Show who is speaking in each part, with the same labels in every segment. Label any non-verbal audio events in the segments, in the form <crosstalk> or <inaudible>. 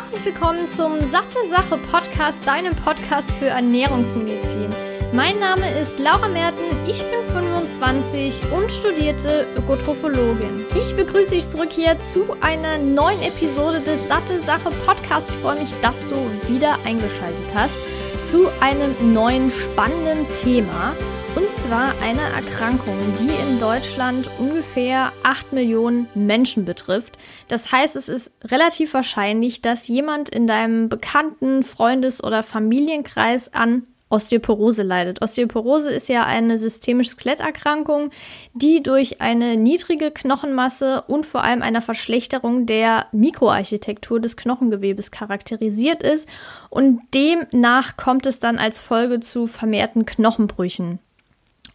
Speaker 1: Herzlich willkommen zum Satte Sache Podcast, deinem Podcast für Ernährungsmedizin. Mein Name ist Laura Merten, ich bin 25 und studierte Ökotrophologin. Ich begrüße dich zurück hier zu einer neuen Episode des Satte Sache Podcasts. Ich freue mich, dass du wieder eingeschaltet hast zu einem neuen spannenden Thema. Und zwar eine Erkrankung, die in Deutschland ungefähr 8 Millionen Menschen betrifft. Das heißt, es ist relativ wahrscheinlich, dass jemand in deinem bekannten Freundes- oder Familienkreis an Osteoporose leidet. Osteoporose ist ja eine systemische Skeletterkrankung, die durch eine niedrige Knochenmasse und vor allem einer Verschlechterung der Mikroarchitektur des Knochengewebes charakterisiert ist und demnach kommt es dann als Folge zu vermehrten Knochenbrüchen.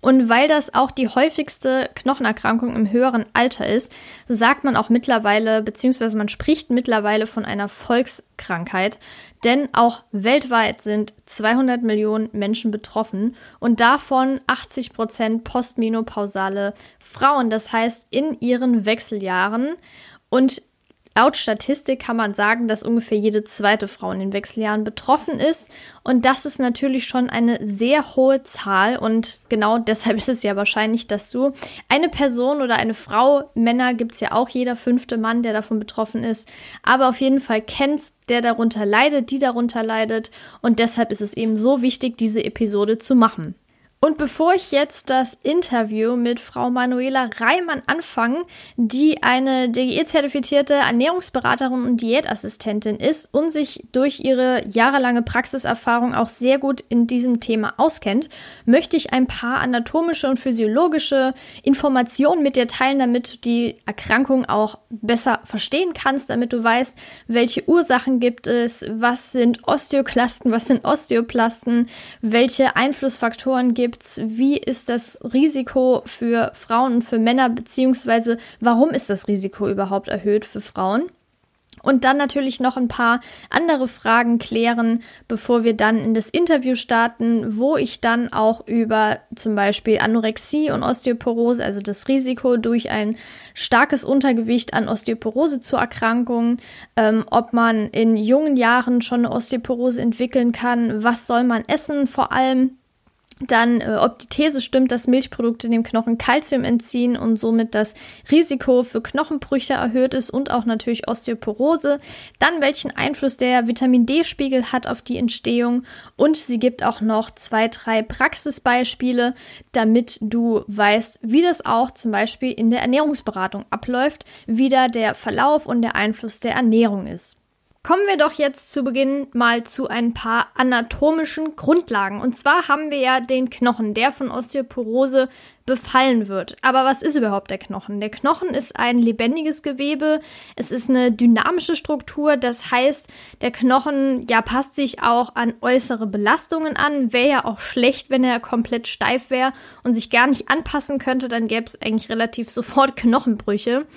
Speaker 1: Und weil das auch die häufigste Knochenerkrankung im höheren Alter ist, sagt man auch mittlerweile, beziehungsweise man spricht mittlerweile von einer Volkskrankheit. Denn auch weltweit sind 200 Millionen Menschen betroffen und davon 80 Prozent postmenopausale Frauen, das heißt in ihren Wechseljahren. Und Laut Statistik kann man sagen, dass ungefähr jede zweite Frau in den Wechseljahren betroffen ist. Und das ist natürlich schon eine sehr hohe Zahl. Und genau deshalb <laughs> ist es ja wahrscheinlich, dass du eine Person oder eine Frau, Männer gibt es ja auch jeder fünfte Mann, der davon betroffen ist, aber auf jeden Fall kennst, der darunter leidet, die darunter leidet. Und deshalb ist es eben so wichtig, diese Episode zu machen. Und bevor ich jetzt das Interview mit Frau Manuela Reimann anfange, die eine DGE-zertifizierte Ernährungsberaterin und Diätassistentin ist und sich durch ihre jahrelange Praxiserfahrung auch sehr gut in diesem Thema auskennt, möchte ich ein paar anatomische und physiologische Informationen mit dir teilen, damit du die Erkrankung auch besser verstehen kannst, damit du weißt, welche Ursachen gibt es, was sind Osteoklasten, was sind Osteoplasten, welche Einflussfaktoren gibt gibt's? Wie ist das Risiko für Frauen und für Männer, beziehungsweise warum ist das Risiko überhaupt erhöht für Frauen? Und dann natürlich noch ein paar andere Fragen klären, bevor wir dann in das Interview starten, wo ich dann auch über zum Beispiel Anorexie und Osteoporose, also das Risiko durch ein starkes Untergewicht an Osteoporose zu Erkrankungen, ähm, ob man in jungen Jahren schon eine Osteoporose entwickeln kann, was soll man essen vor allem dann, äh, ob die These stimmt, dass Milchprodukte dem Knochen Kalzium entziehen und somit das Risiko für Knochenbrüche erhöht ist und auch natürlich Osteoporose. Dann, welchen Einfluss der Vitamin D-Spiegel hat auf die Entstehung. Und sie gibt auch noch zwei, drei Praxisbeispiele, damit du weißt, wie das auch zum Beispiel in der Ernährungsberatung abläuft, wie da der Verlauf und der Einfluss der Ernährung ist. Kommen wir doch jetzt zu Beginn mal zu ein paar anatomischen Grundlagen. Und zwar haben wir ja den Knochen, der von Osteoporose befallen wird. Aber was ist überhaupt der Knochen? Der Knochen ist ein lebendiges Gewebe. Es ist eine dynamische Struktur. Das heißt, der Knochen ja passt sich auch an äußere Belastungen an. Wäre ja auch schlecht, wenn er komplett steif wäre und sich gar nicht anpassen könnte. Dann gäbe es eigentlich relativ sofort <laughs> Knochenbrüche.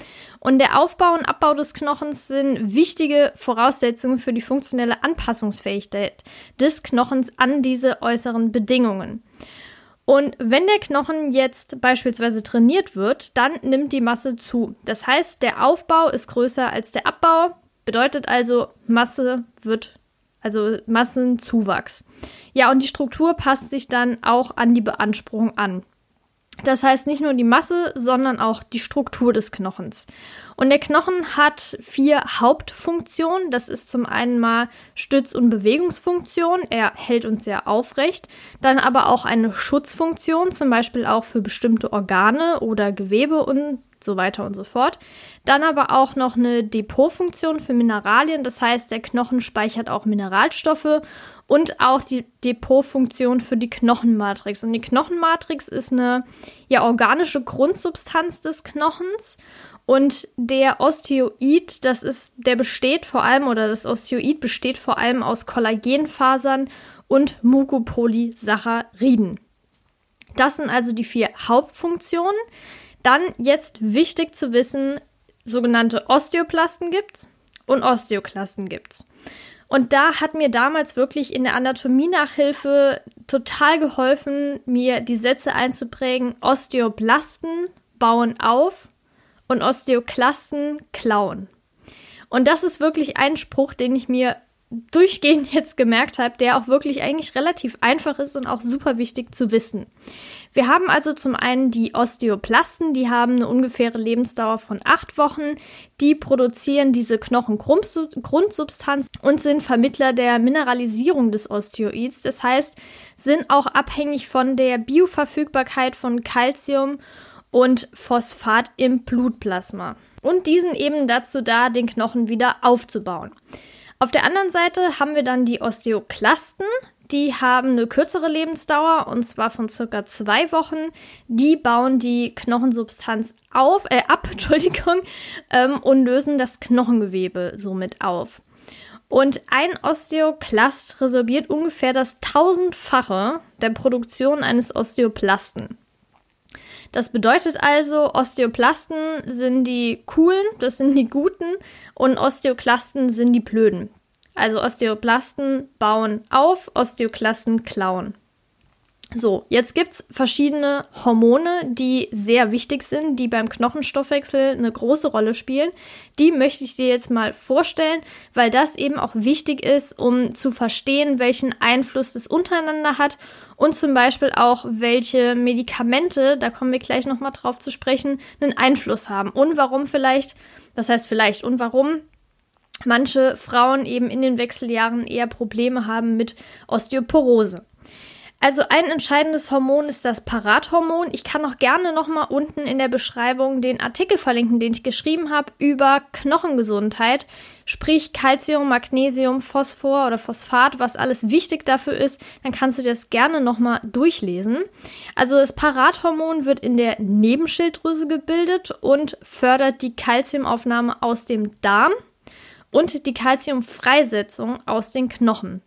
Speaker 1: Und der Aufbau und Abbau des Knochens sind wichtige Voraussetzungen für die funktionelle Anpassungsfähigkeit des Knochens an diese äußeren Bedingungen. Und wenn der Knochen jetzt beispielsweise trainiert wird, dann nimmt die Masse zu. Das heißt, der Aufbau ist größer als der Abbau, bedeutet also, Masse wird, also Massenzuwachs. Ja, und die Struktur passt sich dann auch an die Beanspruchung an. Das heißt nicht nur die Masse, sondern auch die Struktur des Knochens. Und der Knochen hat vier Hauptfunktionen. Das ist zum einen mal Stütz- und Bewegungsfunktion. Er hält uns sehr aufrecht. Dann aber auch eine Schutzfunktion, zum Beispiel auch für bestimmte Organe oder Gewebe und so weiter und so fort. Dann aber auch noch eine Depotfunktion für Mineralien. Das heißt, der Knochen speichert auch Mineralstoffe und auch die Depotfunktion für die Knochenmatrix. Und die Knochenmatrix ist eine ja, organische Grundsubstanz des Knochens. Und der Osteoid, das ist, der besteht vor allem, oder das Osteoid besteht vor allem aus Kollagenfasern und Mucopolysacchariden. Das sind also die vier Hauptfunktionen. Dann jetzt wichtig zu wissen, sogenannte Osteoplasten gibt's und Osteoklasten gibt's. Und da hat mir damals wirklich in der Anatomie-Nachhilfe total geholfen, mir die Sätze einzuprägen. Osteoblasten bauen auf und Osteoklasten klauen. Und das ist wirklich ein Spruch, den ich mir durchgehend <laughs> jetzt gemerkt habe, der auch wirklich eigentlich relativ einfach ist und auch super wichtig zu wissen. Wir haben also zum einen die Osteoplasten, die haben eine ungefähre Lebensdauer von acht Wochen. Die produzieren diese Knochengrundsubstanz und sind Vermittler der Mineralisierung des Osteoids. Das heißt, sind auch abhängig von der Bioverfügbarkeit von Calcium und Phosphat im Blutplasma. Und diesen eben dazu da, den Knochen wieder aufzubauen. Auf der anderen Seite haben wir dann die Osteoklasten. Die haben eine kürzere Lebensdauer und zwar von circa zwei Wochen. Die bauen die Knochensubstanz auf, äh, ab, <laughs> Entschuldigung, ähm, und lösen das Knochengewebe somit auf. Und ein Osteoklast resorbiert ungefähr das tausendfache der Produktion eines Osteoplasten. Das bedeutet also, Osteoplasten sind die coolen, das sind die guten und Osteoklasten sind die blöden. Also Osteoplasten bauen auf, Osteoklasten klauen. So, jetzt gibt es verschiedene Hormone, die sehr wichtig sind, die beim Knochenstoffwechsel eine große Rolle spielen. Die möchte ich dir jetzt mal vorstellen, weil das eben auch wichtig ist, um zu verstehen, welchen Einfluss es untereinander hat und zum Beispiel auch, welche Medikamente, da kommen wir gleich nochmal drauf zu sprechen, einen Einfluss haben und warum vielleicht, das heißt vielleicht und warum manche Frauen eben in den Wechseljahren eher Probleme haben mit Osteoporose. Also ein entscheidendes Hormon ist das Parathormon. Ich kann auch gerne nochmal unten in der Beschreibung den Artikel verlinken, den ich geschrieben habe über Knochengesundheit, sprich Calcium, Magnesium, Phosphor oder Phosphat, was alles wichtig dafür ist. Dann kannst du dir das gerne nochmal durchlesen. Also das Parathormon wird in der Nebenschilddrüse gebildet und fördert die Calciumaufnahme aus dem Darm und die Calciumfreisetzung aus den Knochen.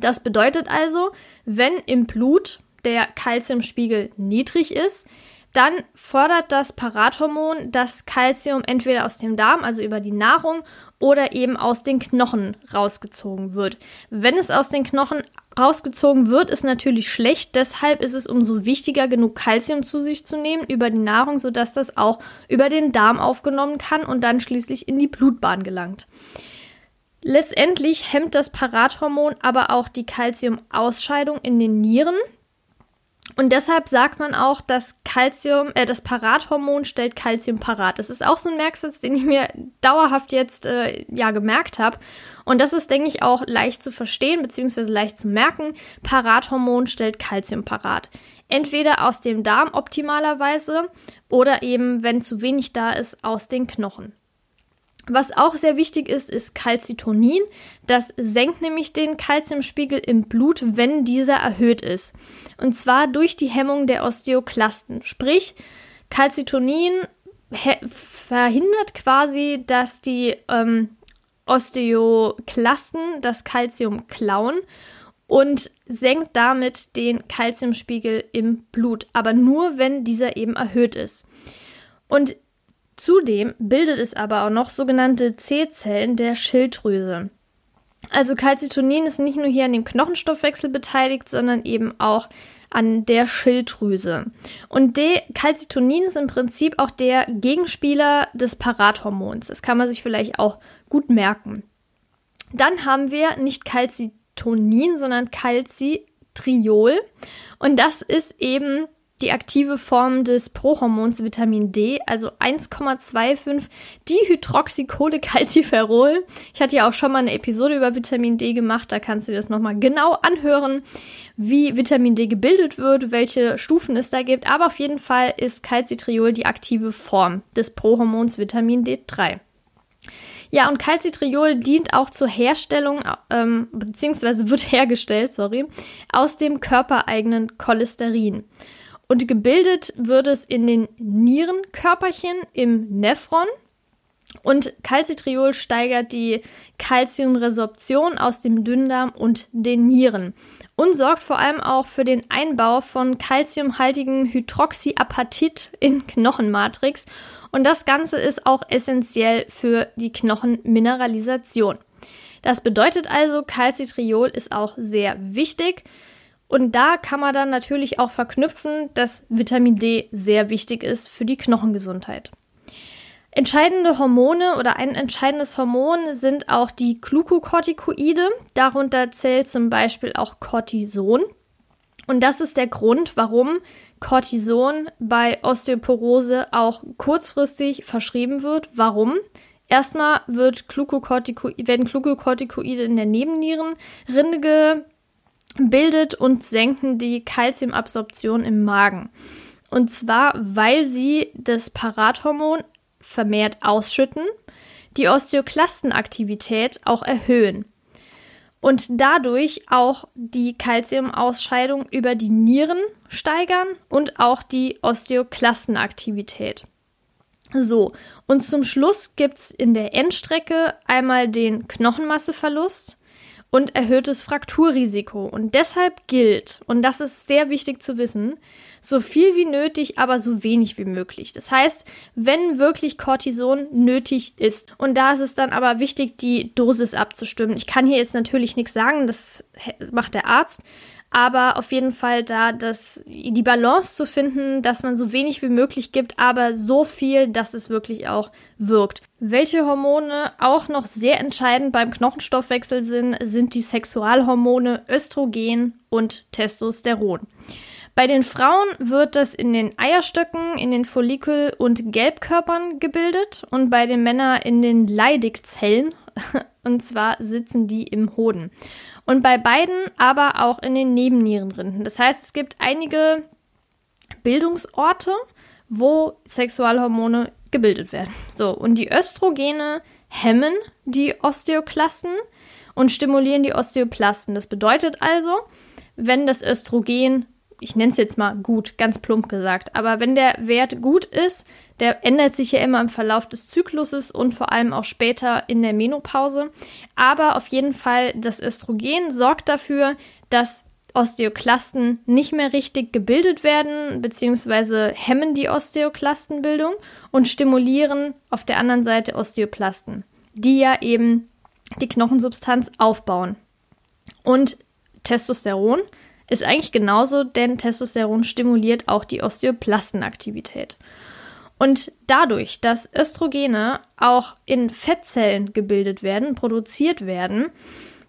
Speaker 1: Das bedeutet also, wenn im Blut der Kalziumspiegel niedrig ist, dann fordert das Parathormon das Kalzium entweder aus dem Darm, also über die Nahrung, oder eben aus den Knochen rausgezogen wird. Wenn es aus den Knochen rausgezogen wird, ist natürlich schlecht. Deshalb ist es umso wichtiger, genug Kalzium zu sich zu nehmen über die Nahrung, sodass das auch über den Darm aufgenommen kann und dann schließlich in die Blutbahn gelangt. Letztendlich hemmt das Parathormon aber auch die Calciumausscheidung in den Nieren. Und deshalb sagt man auch, dass Calcium, äh, das Parathormon stellt Calcium parat. Das ist auch so ein Merksatz, den ich mir dauerhaft jetzt äh, ja gemerkt habe. Und das ist, denke ich, auch leicht zu verstehen bzw. leicht zu merken. Parathormon stellt Calcium parat. Entweder aus dem Darm optimalerweise oder eben, wenn zu wenig da ist, aus den Knochen. Was auch sehr wichtig ist, ist Calcitonin. Das senkt nämlich den Calciumspiegel im Blut, wenn dieser erhöht ist. Und zwar durch die Hemmung der Osteoklasten. Sprich, Calcitonin verhindert quasi, dass die ähm, Osteoklasten das Calcium klauen und senkt damit den Calciumspiegel im Blut, aber nur wenn dieser eben erhöht ist. Und Zudem bildet es aber auch noch sogenannte C-Zellen der Schilddrüse. Also Calcitonin ist nicht nur hier an dem Knochenstoffwechsel beteiligt, sondern eben auch an der Schilddrüse. Und der Calcitonin ist im Prinzip auch der Gegenspieler des Parathormons. Das kann man sich vielleicht auch gut merken. Dann haben wir nicht Calcitonin, sondern Calcitriol. Und das ist eben die aktive Form des Prohormons Vitamin D, also 1,25 Dihydroxycholecalciferol. Ich hatte ja auch schon mal eine Episode über Vitamin D gemacht, da kannst du dir das nochmal genau anhören, wie Vitamin D gebildet wird, welche Stufen es da gibt, aber auf jeden Fall ist Calcitriol die aktive Form des Prohormons Vitamin D3. Ja, und Calcitriol dient auch zur Herstellung, ähm, beziehungsweise wird hergestellt, sorry, aus dem körpereigenen Cholesterin. Und gebildet wird es in den Nierenkörperchen im Nephron. Und Calcitriol steigert die Calciumresorption aus dem Dünndarm und den Nieren und sorgt vor allem auch für den Einbau von calciumhaltigen Hydroxyapatit in Knochenmatrix. Und das Ganze ist auch essentiell für die Knochenmineralisation. Das bedeutet also, Calcitriol ist auch sehr wichtig. Und da kann man dann natürlich auch verknüpfen, dass Vitamin D sehr wichtig ist für die Knochengesundheit. Entscheidende Hormone oder ein entscheidendes Hormon sind auch die Glukokortikoide. Darunter zählt zum Beispiel auch Cortison. Und das ist der Grund, warum Cortison bei Osteoporose auch kurzfristig verschrieben wird. Warum? Erstmal wird Glukokortiko werden Glukokortikoide in der Nebennierenrinde gebildet und senken die Kalziumabsorption im Magen. Und zwar, weil sie das Parathormon vermehrt ausschütten, die Osteoklastenaktivität auch erhöhen und dadurch auch die Kalziumausscheidung über die Nieren steigern und auch die Osteoklastenaktivität. So, und zum Schluss gibt es in der Endstrecke einmal den Knochenmasseverlust und erhöhtes Frakturrisiko. Und deshalb gilt, und das ist sehr wichtig zu wissen, so viel wie nötig, aber so wenig wie möglich. Das heißt, wenn wirklich Cortison nötig ist. Und da ist es dann aber wichtig, die Dosis abzustimmen. Ich kann hier jetzt natürlich nichts sagen, das macht der Arzt. Aber auf jeden Fall da das, die Balance zu finden, dass man so wenig wie möglich gibt, aber so viel, dass es wirklich auch wirkt. Welche Hormone auch noch sehr entscheidend beim Knochenstoffwechsel sind, sind die Sexualhormone Östrogen und Testosteron. Bei den Frauen wird das in den Eierstöcken, in den Follikel- und Gelbkörpern gebildet und bei den Männern in den Leidigzellen. <laughs> Und zwar sitzen die im Hoden. Und bei beiden aber auch in den Nebennierenrinden. Das heißt, es gibt einige Bildungsorte, wo Sexualhormone gebildet werden. So, und die Östrogene hemmen die Osteoklasten und stimulieren die Osteoplasten. Das bedeutet also, wenn das Östrogen ich nenne es jetzt mal gut, ganz plump gesagt. Aber wenn der Wert gut ist, der ändert sich ja immer im Verlauf des Zykluses und vor allem auch später in der Menopause. Aber auf jeden Fall, das Östrogen sorgt dafür, dass Osteoklasten nicht mehr richtig gebildet werden, beziehungsweise hemmen die Osteoklastenbildung und stimulieren auf der anderen Seite Osteoplasten, die ja eben die Knochensubstanz aufbauen. Und Testosteron ist eigentlich genauso, denn Testosteron stimuliert auch die Osteoplastenaktivität. Und dadurch, dass Östrogene auch in Fettzellen gebildet werden, produziert werden,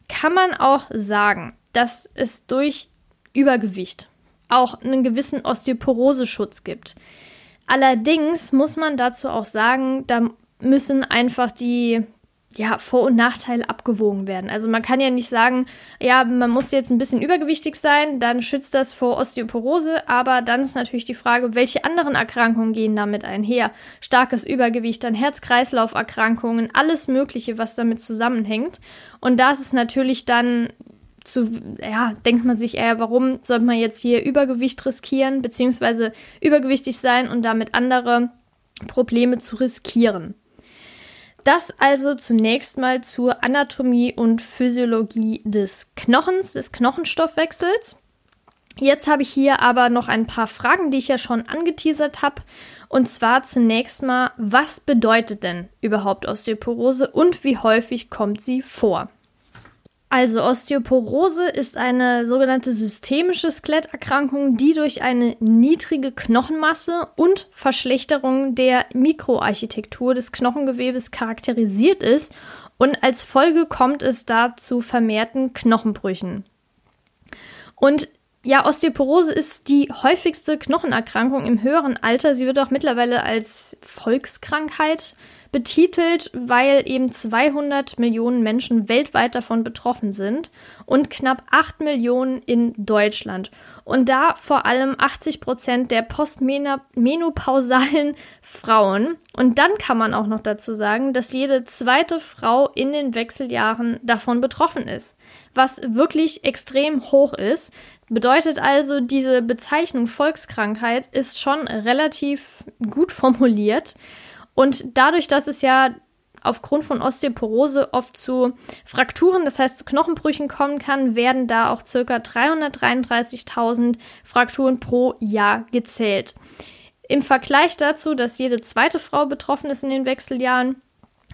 Speaker 1: kann man auch sagen, dass es durch Übergewicht auch einen gewissen Osteoporoseschutz gibt. Allerdings muss man dazu auch sagen, da müssen einfach die ja, Vor- und Nachteile abgewogen werden. Also man kann ja nicht sagen, ja, man muss jetzt ein bisschen übergewichtig sein, dann schützt das vor Osteoporose, aber dann ist natürlich die Frage, welche anderen Erkrankungen gehen damit einher? Starkes Übergewicht, dann Herz-Kreislauf-Erkrankungen, alles Mögliche, was damit zusammenhängt. Und das ist natürlich dann zu, ja, denkt man sich eher, warum sollte man jetzt hier Übergewicht riskieren, beziehungsweise übergewichtig sein und damit andere Probleme zu riskieren. Das also zunächst mal zur Anatomie und Physiologie des Knochens, des Knochenstoffwechsels. Jetzt habe ich hier aber noch ein paar Fragen, die ich ja schon angeteasert habe. Und zwar zunächst mal, was bedeutet denn überhaupt Osteoporose und wie häufig kommt sie vor? Also Osteoporose ist eine sogenannte systemische Skeletterkrankung, die durch eine niedrige Knochenmasse und Verschlechterung der Mikroarchitektur des Knochengewebes charakterisiert ist und als Folge kommt es da zu vermehrten Knochenbrüchen. Und ja, Osteoporose ist die häufigste Knochenerkrankung im höheren Alter. Sie wird auch mittlerweile als Volkskrankheit betitelt, weil eben 200 Millionen Menschen weltweit davon betroffen sind und knapp 8 Millionen in Deutschland. Und da vor allem 80 Prozent der postmenopausalen Frauen. Und dann kann man auch noch dazu sagen, dass jede zweite Frau in den Wechseljahren davon betroffen ist, was wirklich extrem hoch ist. Bedeutet also, diese Bezeichnung Volkskrankheit ist schon relativ gut formuliert. Und dadurch, dass es ja aufgrund von Osteoporose oft zu Frakturen, das heißt zu Knochenbrüchen kommen kann, werden da auch ca. 333.000 Frakturen pro Jahr gezählt. Im Vergleich dazu, dass jede zweite Frau betroffen ist in den Wechseljahren,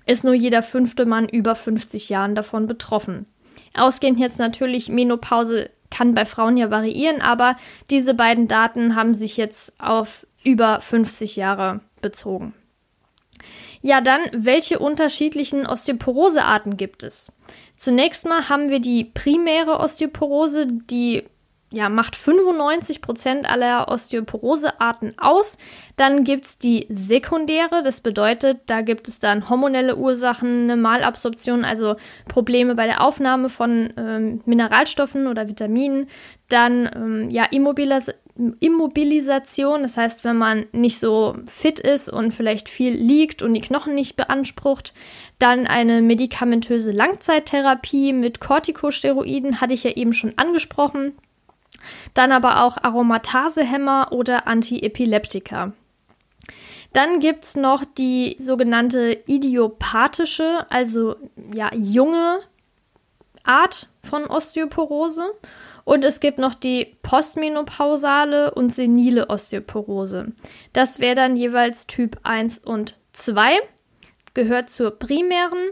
Speaker 1: ist nur jeder fünfte Mann über 50 Jahren davon betroffen. Ausgehend jetzt natürlich Menopause kann bei Frauen ja variieren, aber diese beiden Daten haben sich jetzt auf über 50 Jahre bezogen. Ja, dann, welche unterschiedlichen Osteoporosearten gibt es? Zunächst mal haben wir die primäre Osteoporose, die ja, macht 95 Prozent aller Osteoporosearten aus. Dann gibt es die sekundäre, das bedeutet, da gibt es dann hormonelle Ursachen, eine Malabsorption, also Probleme bei der Aufnahme von ähm, Mineralstoffen oder Vitaminen. Dann ähm, ja, Immobilis Immobilisation, das heißt, wenn man nicht so fit ist und vielleicht viel liegt und die Knochen nicht beansprucht. Dann eine medikamentöse Langzeittherapie mit Corticosteroiden, hatte ich ja eben schon angesprochen. Dann aber auch Aromatasehämmer oder Antiepileptika. Dann gibt es noch die sogenannte idiopathische, also ja, junge Art von Osteoporose. Und es gibt noch die postmenopausale und senile Osteoporose. Das wäre dann jeweils Typ 1 und 2, gehört zur primären.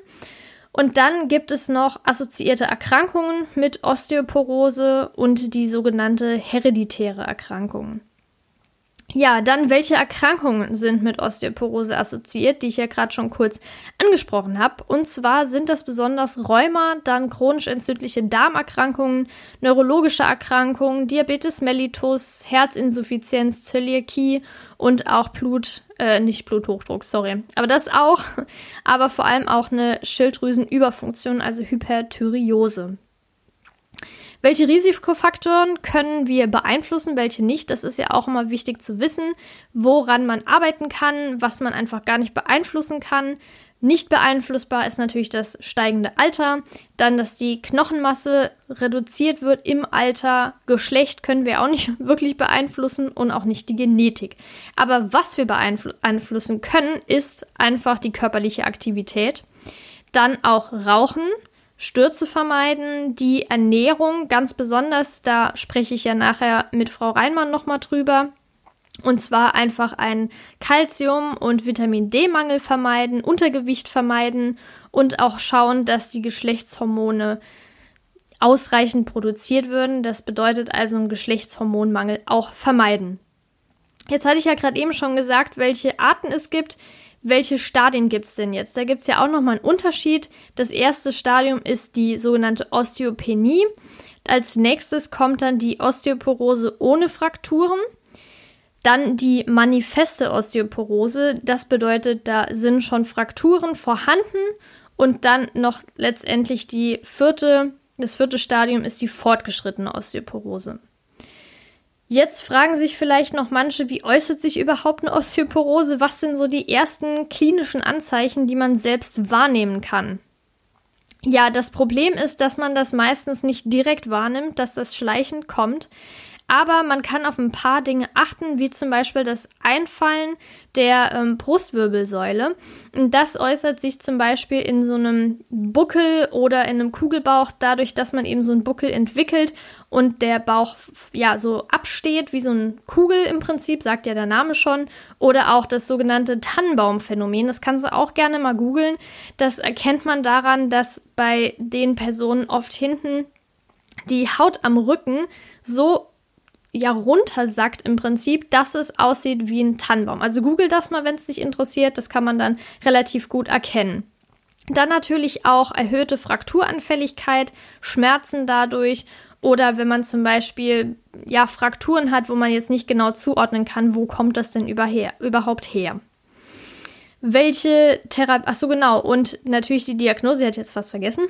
Speaker 1: Und dann gibt es noch assoziierte Erkrankungen mit Osteoporose und die sogenannte hereditäre Erkrankung. Ja, dann welche Erkrankungen sind mit Osteoporose assoziiert, die ich ja gerade schon kurz angesprochen habe. Und zwar sind das besonders Rheuma, dann chronisch entzündliche Darmerkrankungen, neurologische Erkrankungen, Diabetes mellitus, Herzinsuffizienz, Zöliakie und auch Blut, äh, nicht Bluthochdruck, sorry. Aber das auch, <laughs> aber vor allem auch eine Schilddrüsenüberfunktion, also Hyperthyreose. Welche Risikofaktoren können wir beeinflussen, welche nicht? Das ist ja auch immer wichtig zu wissen, woran man arbeiten kann, was man einfach gar nicht beeinflussen kann. Nicht beeinflussbar ist natürlich das steigende Alter, dann, dass die Knochenmasse reduziert wird im Alter. Geschlecht können wir auch nicht <laughs> wirklich beeinflussen und auch nicht die Genetik. Aber was wir beeinflussen können, ist einfach die körperliche Aktivität. Dann auch Rauchen, Stürze vermeiden, die Ernährung ganz besonders, da spreche ich ja nachher mit Frau Reinmann nochmal drüber. Und zwar einfach einen Calcium- und Vitamin D-Mangel vermeiden, Untergewicht vermeiden und auch schauen, dass die Geschlechtshormone ausreichend produziert würden. Das bedeutet also einen Geschlechtshormonmangel auch vermeiden. Jetzt hatte ich ja gerade eben schon gesagt, welche Arten es gibt welche Stadien gibt es denn jetzt? Da gibt es ja auch nochmal einen Unterschied. Das erste Stadium ist die sogenannte Osteopenie. Als nächstes kommt dann die Osteoporose ohne Frakturen. Dann die manifeste Osteoporose. Das bedeutet, da sind schon Frakturen vorhanden. Und dann noch letztendlich die vierte, das vierte Stadium ist die fortgeschrittene Osteoporose. Jetzt fragen sich vielleicht noch manche, wie äußert sich überhaupt eine Osteoporose? Was sind so die ersten klinischen Anzeichen, die man selbst wahrnehmen kann? Ja, das Problem ist, dass man das meistens nicht direkt wahrnimmt, dass das schleichend kommt. Aber man kann auf ein paar Dinge achten, wie zum Beispiel das Einfallen der ähm, Brustwirbelsäule. Und das äußert sich zum Beispiel in so einem Buckel oder in einem Kugelbauch, dadurch, dass man eben so einen Buckel entwickelt und der Bauch ja so absteht, wie so ein Kugel im Prinzip, sagt ja der Name schon. Oder auch das sogenannte Tannenbaumphänomen. Das kannst du auch gerne mal googeln. Das erkennt man daran, dass bei den Personen oft hinten die Haut am Rücken so ja runtersackt im Prinzip, dass es aussieht wie ein Tannenbaum. Also google das mal, wenn es dich interessiert. Das kann man dann relativ gut erkennen. Dann natürlich auch erhöhte Frakturanfälligkeit, Schmerzen dadurch oder wenn man zum Beispiel ja Frakturen hat, wo man jetzt nicht genau zuordnen kann, wo kommt das denn überhaupt her? Welche Therapie, ach so genau, und natürlich die Diagnose, hat jetzt fast vergessen.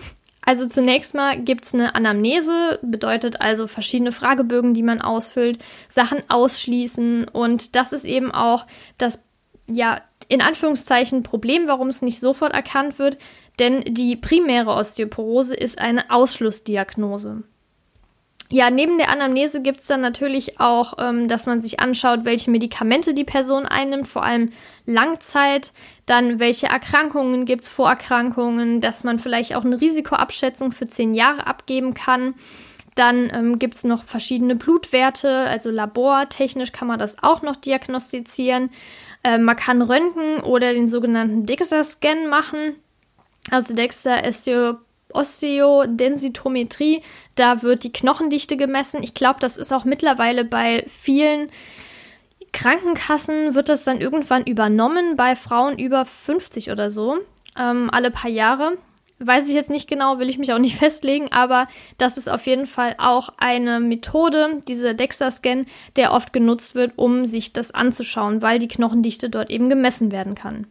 Speaker 1: Also zunächst mal gibt es eine Anamnese, bedeutet also verschiedene Fragebögen, die man ausfüllt, Sachen ausschließen und das ist eben auch das, ja, in Anführungszeichen Problem, warum es nicht sofort erkannt wird, denn die primäre Osteoporose ist eine Ausschlussdiagnose. Ja, neben der Anamnese gibt es dann natürlich auch, ähm, dass man sich anschaut, welche Medikamente die Person einnimmt, vor allem Langzeit, dann welche Erkrankungen gibt es, Vorerkrankungen, dass man vielleicht auch eine Risikoabschätzung für zehn Jahre abgeben kann. Dann ähm, gibt es noch verschiedene Blutwerte, also labortechnisch kann man das auch noch diagnostizieren. Äh, man kann Röntgen oder den sogenannten DEXA-Scan machen. Also DEXA Osteo Osteodensitometrie, da wird die Knochendichte gemessen. Ich glaube, das ist auch mittlerweile bei vielen Krankenkassen wird das dann irgendwann übernommen bei Frauen über 50 oder so, ähm, alle paar Jahre. Weiß ich jetzt nicht genau, will ich mich auch nicht <laughs> festlegen, aber das ist auf jeden Fall auch eine Methode, diese DEXA-Scan, der oft genutzt wird, um sich das anzuschauen, weil die Knochendichte dort eben gemessen werden kann.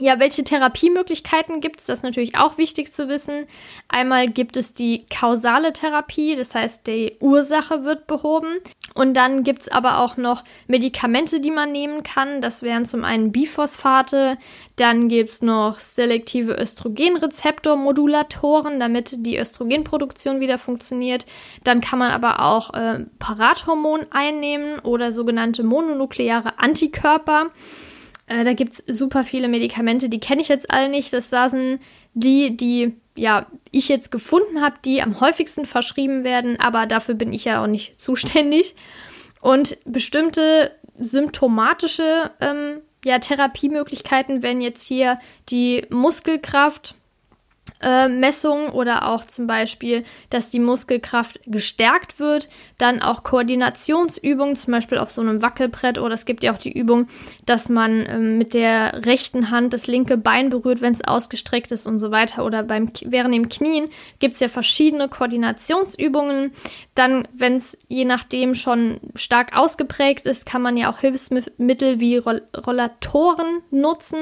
Speaker 1: Ja, welche Therapiemöglichkeiten gibt es? Das ist natürlich auch wichtig zu wissen. Einmal gibt es die kausale Therapie, das heißt, die Ursache wird behoben. Und dann gibt es aber auch noch Medikamente, die man nehmen kann. Das wären zum einen Biphosphate, dann gibt es noch selektive Östrogenrezeptormodulatoren, damit die Östrogenproduktion wieder funktioniert. Dann kann man aber auch äh, Parathormon einnehmen oder sogenannte mononukleare Antikörper. Äh, da gibt es super viele Medikamente, die kenne ich jetzt alle nicht. Das sind die, die ja, ich jetzt gefunden habe, die am häufigsten verschrieben werden, aber dafür bin ich ja auch nicht <laughs> zuständig. Und bestimmte symptomatische ähm, ja, Therapiemöglichkeiten wären jetzt hier die Muskelkraft, Messungen oder auch zum Beispiel, dass die Muskelkraft gestärkt wird. Dann auch Koordinationsübungen, zum Beispiel auf so einem Wackelbrett. Oder es gibt ja auch die Übung, dass man äh, mit der rechten Hand das linke Bein berührt, wenn es ausgestreckt ist und so weiter. Oder beim, während dem Knien gibt es ja verschiedene Koordinationsübungen. Dann, wenn es je nachdem schon stark ausgeprägt ist, kann man ja auch Hilfsmittel wie Roll Rollatoren nutzen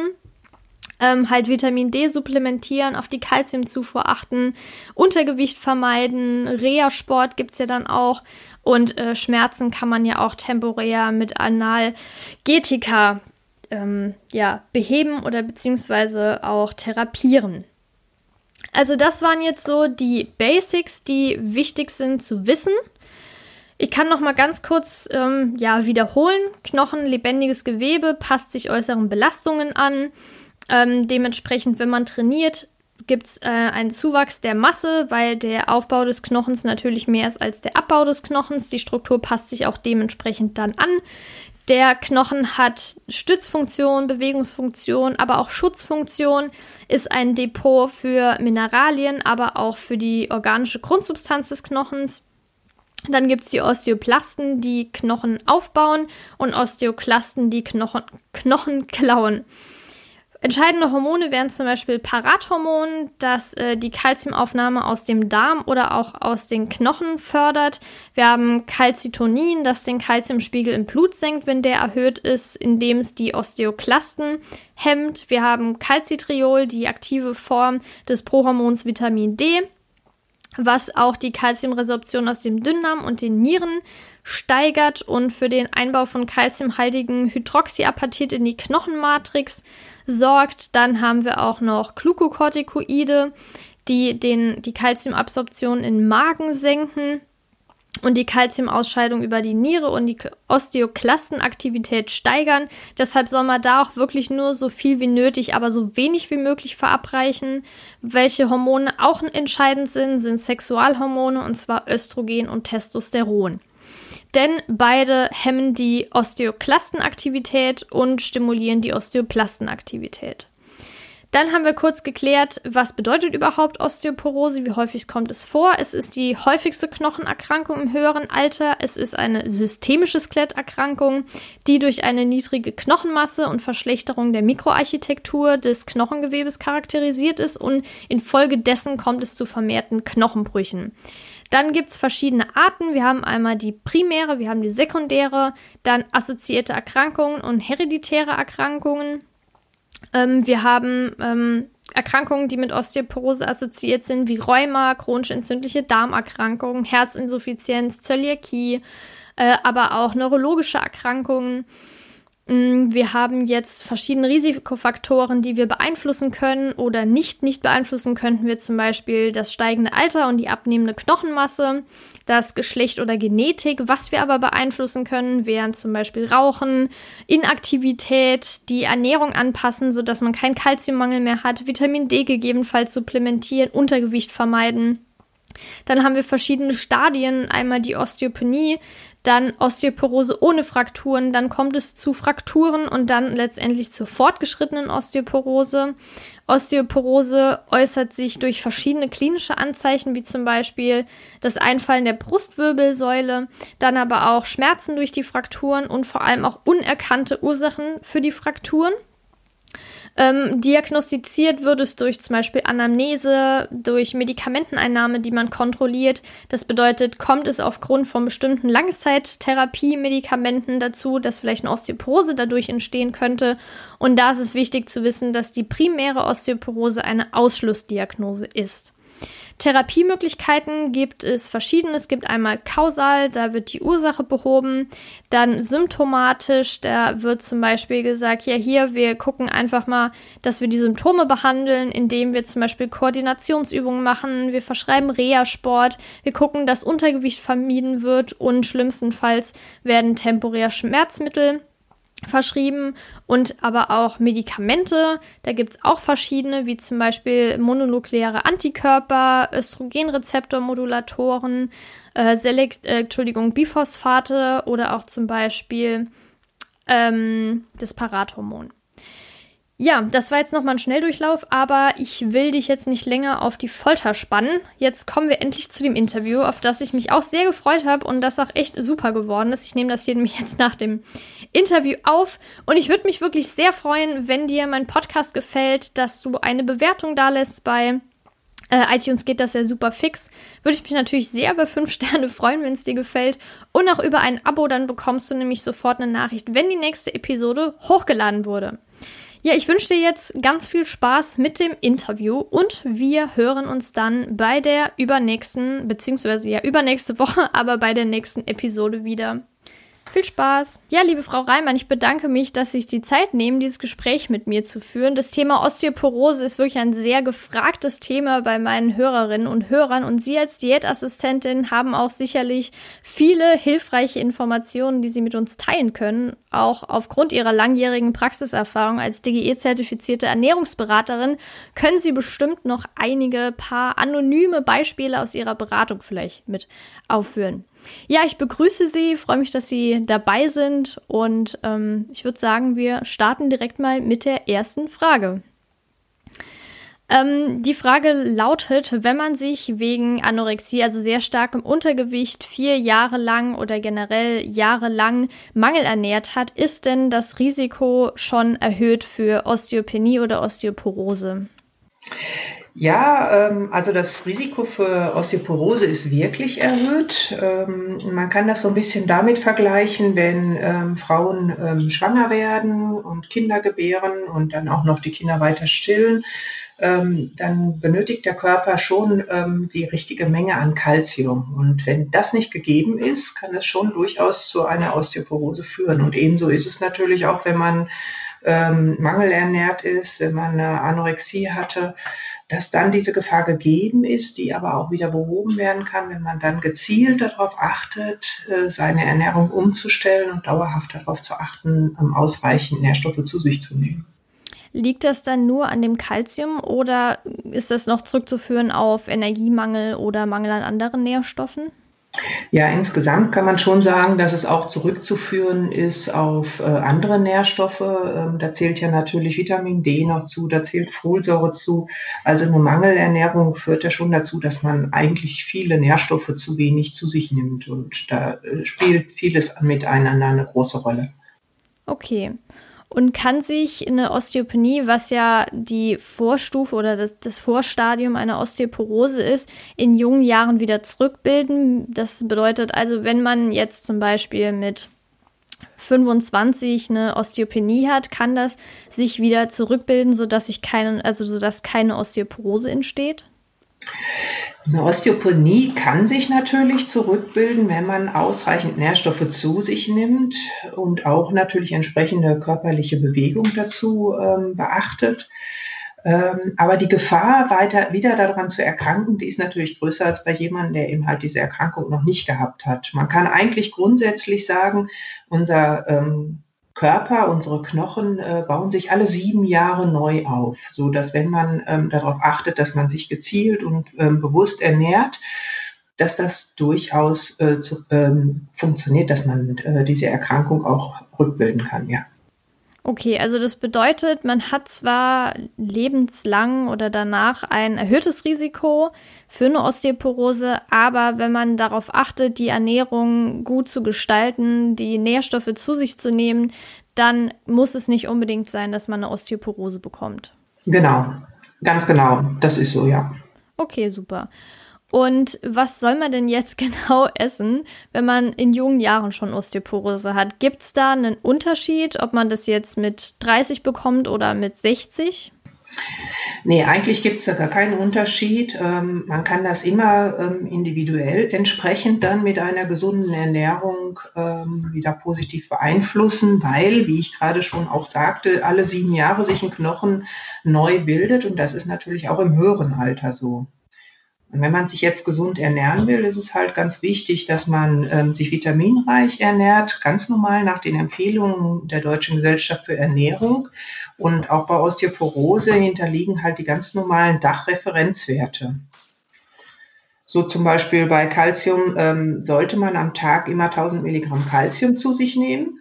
Speaker 1: ähm, halt Vitamin D supplementieren, auf die Kalziumzufuhr achten, Untergewicht vermeiden, Reha-Sport gibt's ja dann auch und äh, Schmerzen kann man ja auch temporär mit Analgetika ähm, ja, beheben oder beziehungsweise auch therapieren. Also das waren jetzt so die Basics, die wichtig sind zu wissen. Ich kann noch mal ganz kurz ähm, ja wiederholen: Knochen, lebendiges Gewebe, passt sich äußeren Belastungen an. Ähm, dementsprechend, wenn man trainiert, gibt es äh, einen Zuwachs der Masse, weil der Aufbau des Knochens natürlich mehr ist als der Abbau des Knochens. Die Struktur passt sich auch dementsprechend dann an. Der Knochen hat Stützfunktion, Bewegungsfunktion, aber auch Schutzfunktion, ist ein Depot für Mineralien, aber auch für die organische Grundsubstanz des Knochens. Dann gibt es die Osteoplasten, die Knochen aufbauen und Osteoklasten, die Knochen, Knochen klauen. Entscheidende Hormone wären zum Beispiel Parathormon, das äh, die Kalziumaufnahme aus dem Darm oder auch aus den Knochen fördert. Wir haben Calcitonin, das den Kalziumspiegel im Blut senkt, wenn der erhöht ist, indem es die Osteoklasten hemmt. Wir haben Calcitriol, die aktive Form des Prohormons Vitamin D, was auch die Kalziumresorption aus dem Dünndarm und den Nieren steigert und für den Einbau von kalziumhaltigen Hydroxyapatit in die Knochenmatrix sorgt. Dann haben wir auch noch Glukokortikoide, die den, die Kalziumabsorption in Magen senken und die Kalziumausscheidung über die Niere und die Osteoklastenaktivität steigern. Deshalb soll man da auch wirklich nur so viel wie nötig, aber so wenig wie möglich verabreichen. Welche Hormone auch entscheidend sind, sind Sexualhormone und zwar Östrogen und Testosteron denn beide hemmen die Osteoklastenaktivität und stimulieren die Osteoplastenaktivität. Dann haben wir kurz geklärt, was bedeutet überhaupt Osteoporose, wie häufig kommt es vor. Es ist die häufigste Knochenerkrankung im höheren Alter. Es ist eine systemische Skeletterkrankung, die durch eine niedrige Knochenmasse und Verschlechterung der Mikroarchitektur des Knochengewebes charakterisiert ist und infolgedessen kommt es zu vermehrten Knochenbrüchen. Dann gibt es verschiedene Arten. Wir haben einmal die primäre, wir haben die sekundäre, dann assoziierte Erkrankungen und hereditäre Erkrankungen. Ähm, wir haben ähm, Erkrankungen, die mit Osteoporose assoziiert sind, wie Rheuma, chronisch entzündliche Darmerkrankungen, Herzinsuffizienz, Zöliakie, äh, aber auch neurologische Erkrankungen. Mm, wir haben jetzt verschiedene Risikofaktoren, die wir beeinflussen können oder nicht nicht beeinflussen könnten wir zum Beispiel das steigende Alter und die abnehmende Knochenmasse, das Geschlecht oder Genetik. Was wir aber beeinflussen können, wären zum Beispiel Rauchen, Inaktivität, die Ernährung anpassen, sodass man keinen Kalziummangel mehr hat, Vitamin D gegebenenfalls supplementieren, Untergewicht vermeiden. Dann haben wir verschiedene Stadien. Einmal die Osteopenie. Dann Osteoporose ohne Frakturen, dann kommt es zu Frakturen und dann letztendlich zur fortgeschrittenen Osteoporose. Osteoporose äußert sich durch verschiedene klinische Anzeichen, wie zum Beispiel das Einfallen der Brustwirbelsäule, dann aber auch Schmerzen durch die Frakturen und vor allem auch unerkannte Ursachen für die Frakturen. Ähm, diagnostiziert wird es durch zum Beispiel Anamnese, durch Medikamenteneinnahme, die man kontrolliert. Das bedeutet, kommt es aufgrund von bestimmten Langzeittherapie-Medikamenten dazu, dass vielleicht eine Osteoporose dadurch entstehen könnte. Und da ist es wichtig zu wissen, dass die primäre Osteoporose eine Ausschlussdiagnose ist. Therapiemöglichkeiten gibt es verschiedene. Es gibt einmal kausal, da wird die Ursache behoben. Dann symptomatisch, da wird zum Beispiel gesagt, ja hier, wir gucken einfach mal, dass wir die Symptome behandeln, indem wir zum Beispiel Koordinationsübungen machen. Wir verschreiben Reha-Sport. Wir gucken, dass Untergewicht vermieden wird und schlimmstenfalls werden temporär Schmerzmittel verschrieben und aber auch Medikamente. Da gibt es auch verschiedene, wie zum Beispiel mononukleare Antikörper, Östrogenrezeptormodulatoren, äh, Selekt, äh, Entschuldigung, Biphosphate oder auch zum Beispiel ähm, das Parathormon. Ja, das war jetzt nochmal ein Schnelldurchlauf, aber ich will dich jetzt nicht länger auf die Folter spannen. Jetzt kommen wir endlich zu dem Interview, auf das ich mich auch sehr gefreut habe und das auch echt super geworden ist. Ich nehme das hier nämlich jetzt nach dem Interview auf und ich würde mich wirklich sehr freuen, wenn dir mein Podcast gefällt, dass du eine Bewertung da lässt bei äh, iTunes geht das ja super fix. Würde ich mich natürlich sehr über 5 <laughs> Sterne freuen, wenn es dir gefällt. Und auch über ein Abo, dann bekommst du nämlich sofort eine Nachricht, wenn die nächste Episode hochgeladen wurde. Ja, ich wünsche dir jetzt ganz viel Spaß mit dem Interview und wir hören uns dann bei der übernächsten, beziehungsweise ja übernächste Woche, <laughs> aber bei der nächsten Episode wieder. Viel Spaß. Ja, liebe Frau Reimann, ich bedanke mich, dass Sie sich die Zeit nehmen, dieses Gespräch mit mir zu führen. Das Thema Osteoporose ist wirklich ein sehr gefragtes Thema bei meinen Hörerinnen und Hörern und Sie als Diätassistentin haben auch sicherlich viele hilfreiche Informationen, die Sie mit uns teilen können. Auch aufgrund Ihrer langjährigen Praxiserfahrung als DGE-zertifizierte Ernährungsberaterin können Sie bestimmt noch einige paar anonyme Beispiele aus Ihrer Beratung vielleicht mit aufführen. Ja, ich begrüße Sie, freue mich, dass Sie dabei sind und ähm, ich würde sagen, wir starten direkt mal mit der ersten Frage. Ähm, die Frage lautet, wenn man sich wegen Anorexie, also sehr starkem Untergewicht, vier Jahre lang oder generell jahrelang mangelernährt hat, ist denn das Risiko schon erhöht für Osteopenie oder Osteoporose?
Speaker 2: Ja, ähm, also das Risiko für Osteoporose ist wirklich erhöht. Ähm, man kann das so ein bisschen damit vergleichen, wenn ähm, Frauen ähm, schwanger werden und Kinder gebären und dann auch noch die Kinder weiter stillen. Ähm, dann benötigt der Körper schon ähm, die richtige Menge an Kalzium. Und wenn das nicht gegeben ist, kann es schon durchaus zu einer Osteoporose führen. Und ebenso ist es natürlich auch, wenn man mangelernährt ist, wenn man eine Anorexie hatte dass dann diese Gefahr gegeben ist, die aber auch wieder behoben werden kann, wenn man dann gezielt darauf achtet, äh, seine Ernährung umzustellen und dauerhaft darauf zu achten, ausreichend Nährstoffe zu sich zu nehmen.
Speaker 1: Liegt das dann nur an dem Kalzium oder ist das noch zurückzuführen auf Energiemangel oder Mangel an anderen Nährstoffen?
Speaker 2: Ja, insgesamt kann man schon sagen, dass es auch zurückzuführen ist auf äh, andere Nährstoffe. Ähm, da zählt ja natürlich Vitamin D noch zu, da zählt Folsäure zu. Also eine Mangelernährung führt ja schon dazu, dass man eigentlich viele Nährstoffe zu wenig zu sich nimmt. Und da äh, spielt vieles miteinander eine große Rolle.
Speaker 1: Okay und kann sich eine Osteopenie, was ja die Vorstufe oder das, das, Vorstadium einer Osteoporose ist, in jungen Jahren wieder zurückbilden. Das bedeutet also, wenn man jetzt zum Beispiel mit 25 eine Osteopenie hat, kann das sich wieder zurückbilden, sodass sich keine, also sodass keine Osteoporose entsteht?
Speaker 2: Eine Osteopenie kann sich natürlich zurückbilden, wenn man ausreichend Nährstoffe zu sich nimmt und auch natürlich entsprechende körperliche Bewegung dazu ähm, beachtet. Ähm, aber die Gefahr, weiter wieder daran zu erkranken, die ist natürlich größer als bei jemandem, der eben halt diese Erkrankung noch nicht gehabt hat. Man kann eigentlich grundsätzlich sagen, unser ähm, Körper, unsere Knochen äh, bauen sich alle sieben Jahre neu auf, so dass wenn man ähm, darauf achtet, dass man sich gezielt und ähm, bewusst ernährt, dass das durchaus äh, zu, ähm, funktioniert, dass man äh, diese Erkrankung auch rückbilden kann, ja.
Speaker 1: Okay, also das bedeutet, man hat zwar lebenslang oder danach ein erhöhtes Risiko für eine Osteoporose, aber wenn man darauf achtet, die Ernährung gut zu gestalten, die Nährstoffe zu sich zu nehmen, dann muss es nicht unbedingt sein, dass man eine Osteoporose bekommt.
Speaker 2: Genau, ganz genau, das ist so, ja.
Speaker 1: Okay, super. Und was soll man denn jetzt <laughs> genau essen, wenn man in jungen Jahren schon Osteoporose hat? Gibt es da einen Unterschied, ob man das jetzt mit 30 bekommt oder mit 60?
Speaker 2: Nee, eigentlich gibt es da gar keinen Unterschied. Ähm, man kann das immer ähm, individuell entsprechend dann mit einer gesunden Ernährung ähm, wieder positiv beeinflussen, weil, wie ich gerade schon auch sagte, alle sieben Jahre sich ein Knochen neu bildet und das ist natürlich auch im höheren Alter so. Und wenn man sich jetzt gesund ernähren will, ist es halt ganz wichtig, dass man ähm, sich vitaminreich ernährt, ganz normal nach den Empfehlungen der Deutschen Gesellschaft für Ernährung. Und auch bei Osteoporose hinterliegen halt die ganz normalen Dachreferenzwerte. So zum Beispiel bei Calcium ähm, sollte man am Tag immer 1000 Milligramm Calcium zu sich nehmen.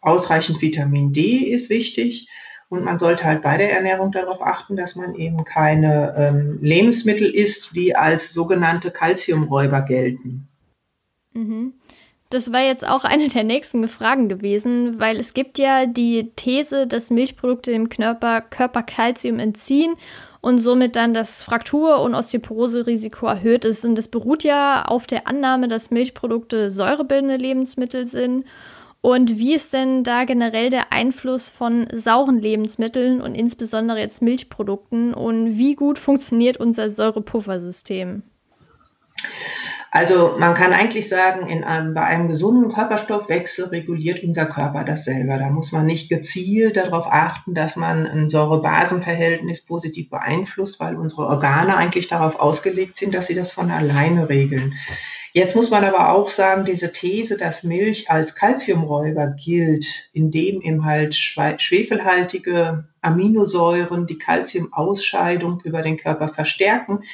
Speaker 2: Ausreichend Vitamin D ist wichtig. Und man sollte halt bei der Ernährung darauf achten, dass man eben keine ähm, Lebensmittel isst, die als sogenannte Kalziumräuber gelten.
Speaker 1: Mhm. Das war jetzt auch eine der nächsten Fragen gewesen, weil es gibt ja die These, dass Milchprodukte dem Körper, Körper Kalzium entziehen und somit dann das Fraktur- und Osteoporose-Risiko erhöht ist. Und das beruht ja auf der Annahme, dass Milchprodukte säurebildende Lebensmittel sind und wie ist denn da generell der Einfluss von sauren Lebensmitteln und insbesondere jetzt Milchprodukten und wie gut funktioniert unser Säurepuffersystem?
Speaker 2: Also man kann eigentlich sagen, in einem, bei einem gesunden Körperstoffwechsel reguliert unser Körper das selber. Da muss man nicht gezielt darauf achten, dass man ein Säure-Basen-Verhältnis positiv beeinflusst, weil unsere Organe eigentlich darauf ausgelegt sind, dass sie das von alleine regeln. Jetzt muss man aber auch sagen, diese These, dass Milch als Kalziumräuber gilt, indem eben halt schwefelhaltige Aminosäuren die Kalziumausscheidung über den Körper verstärken,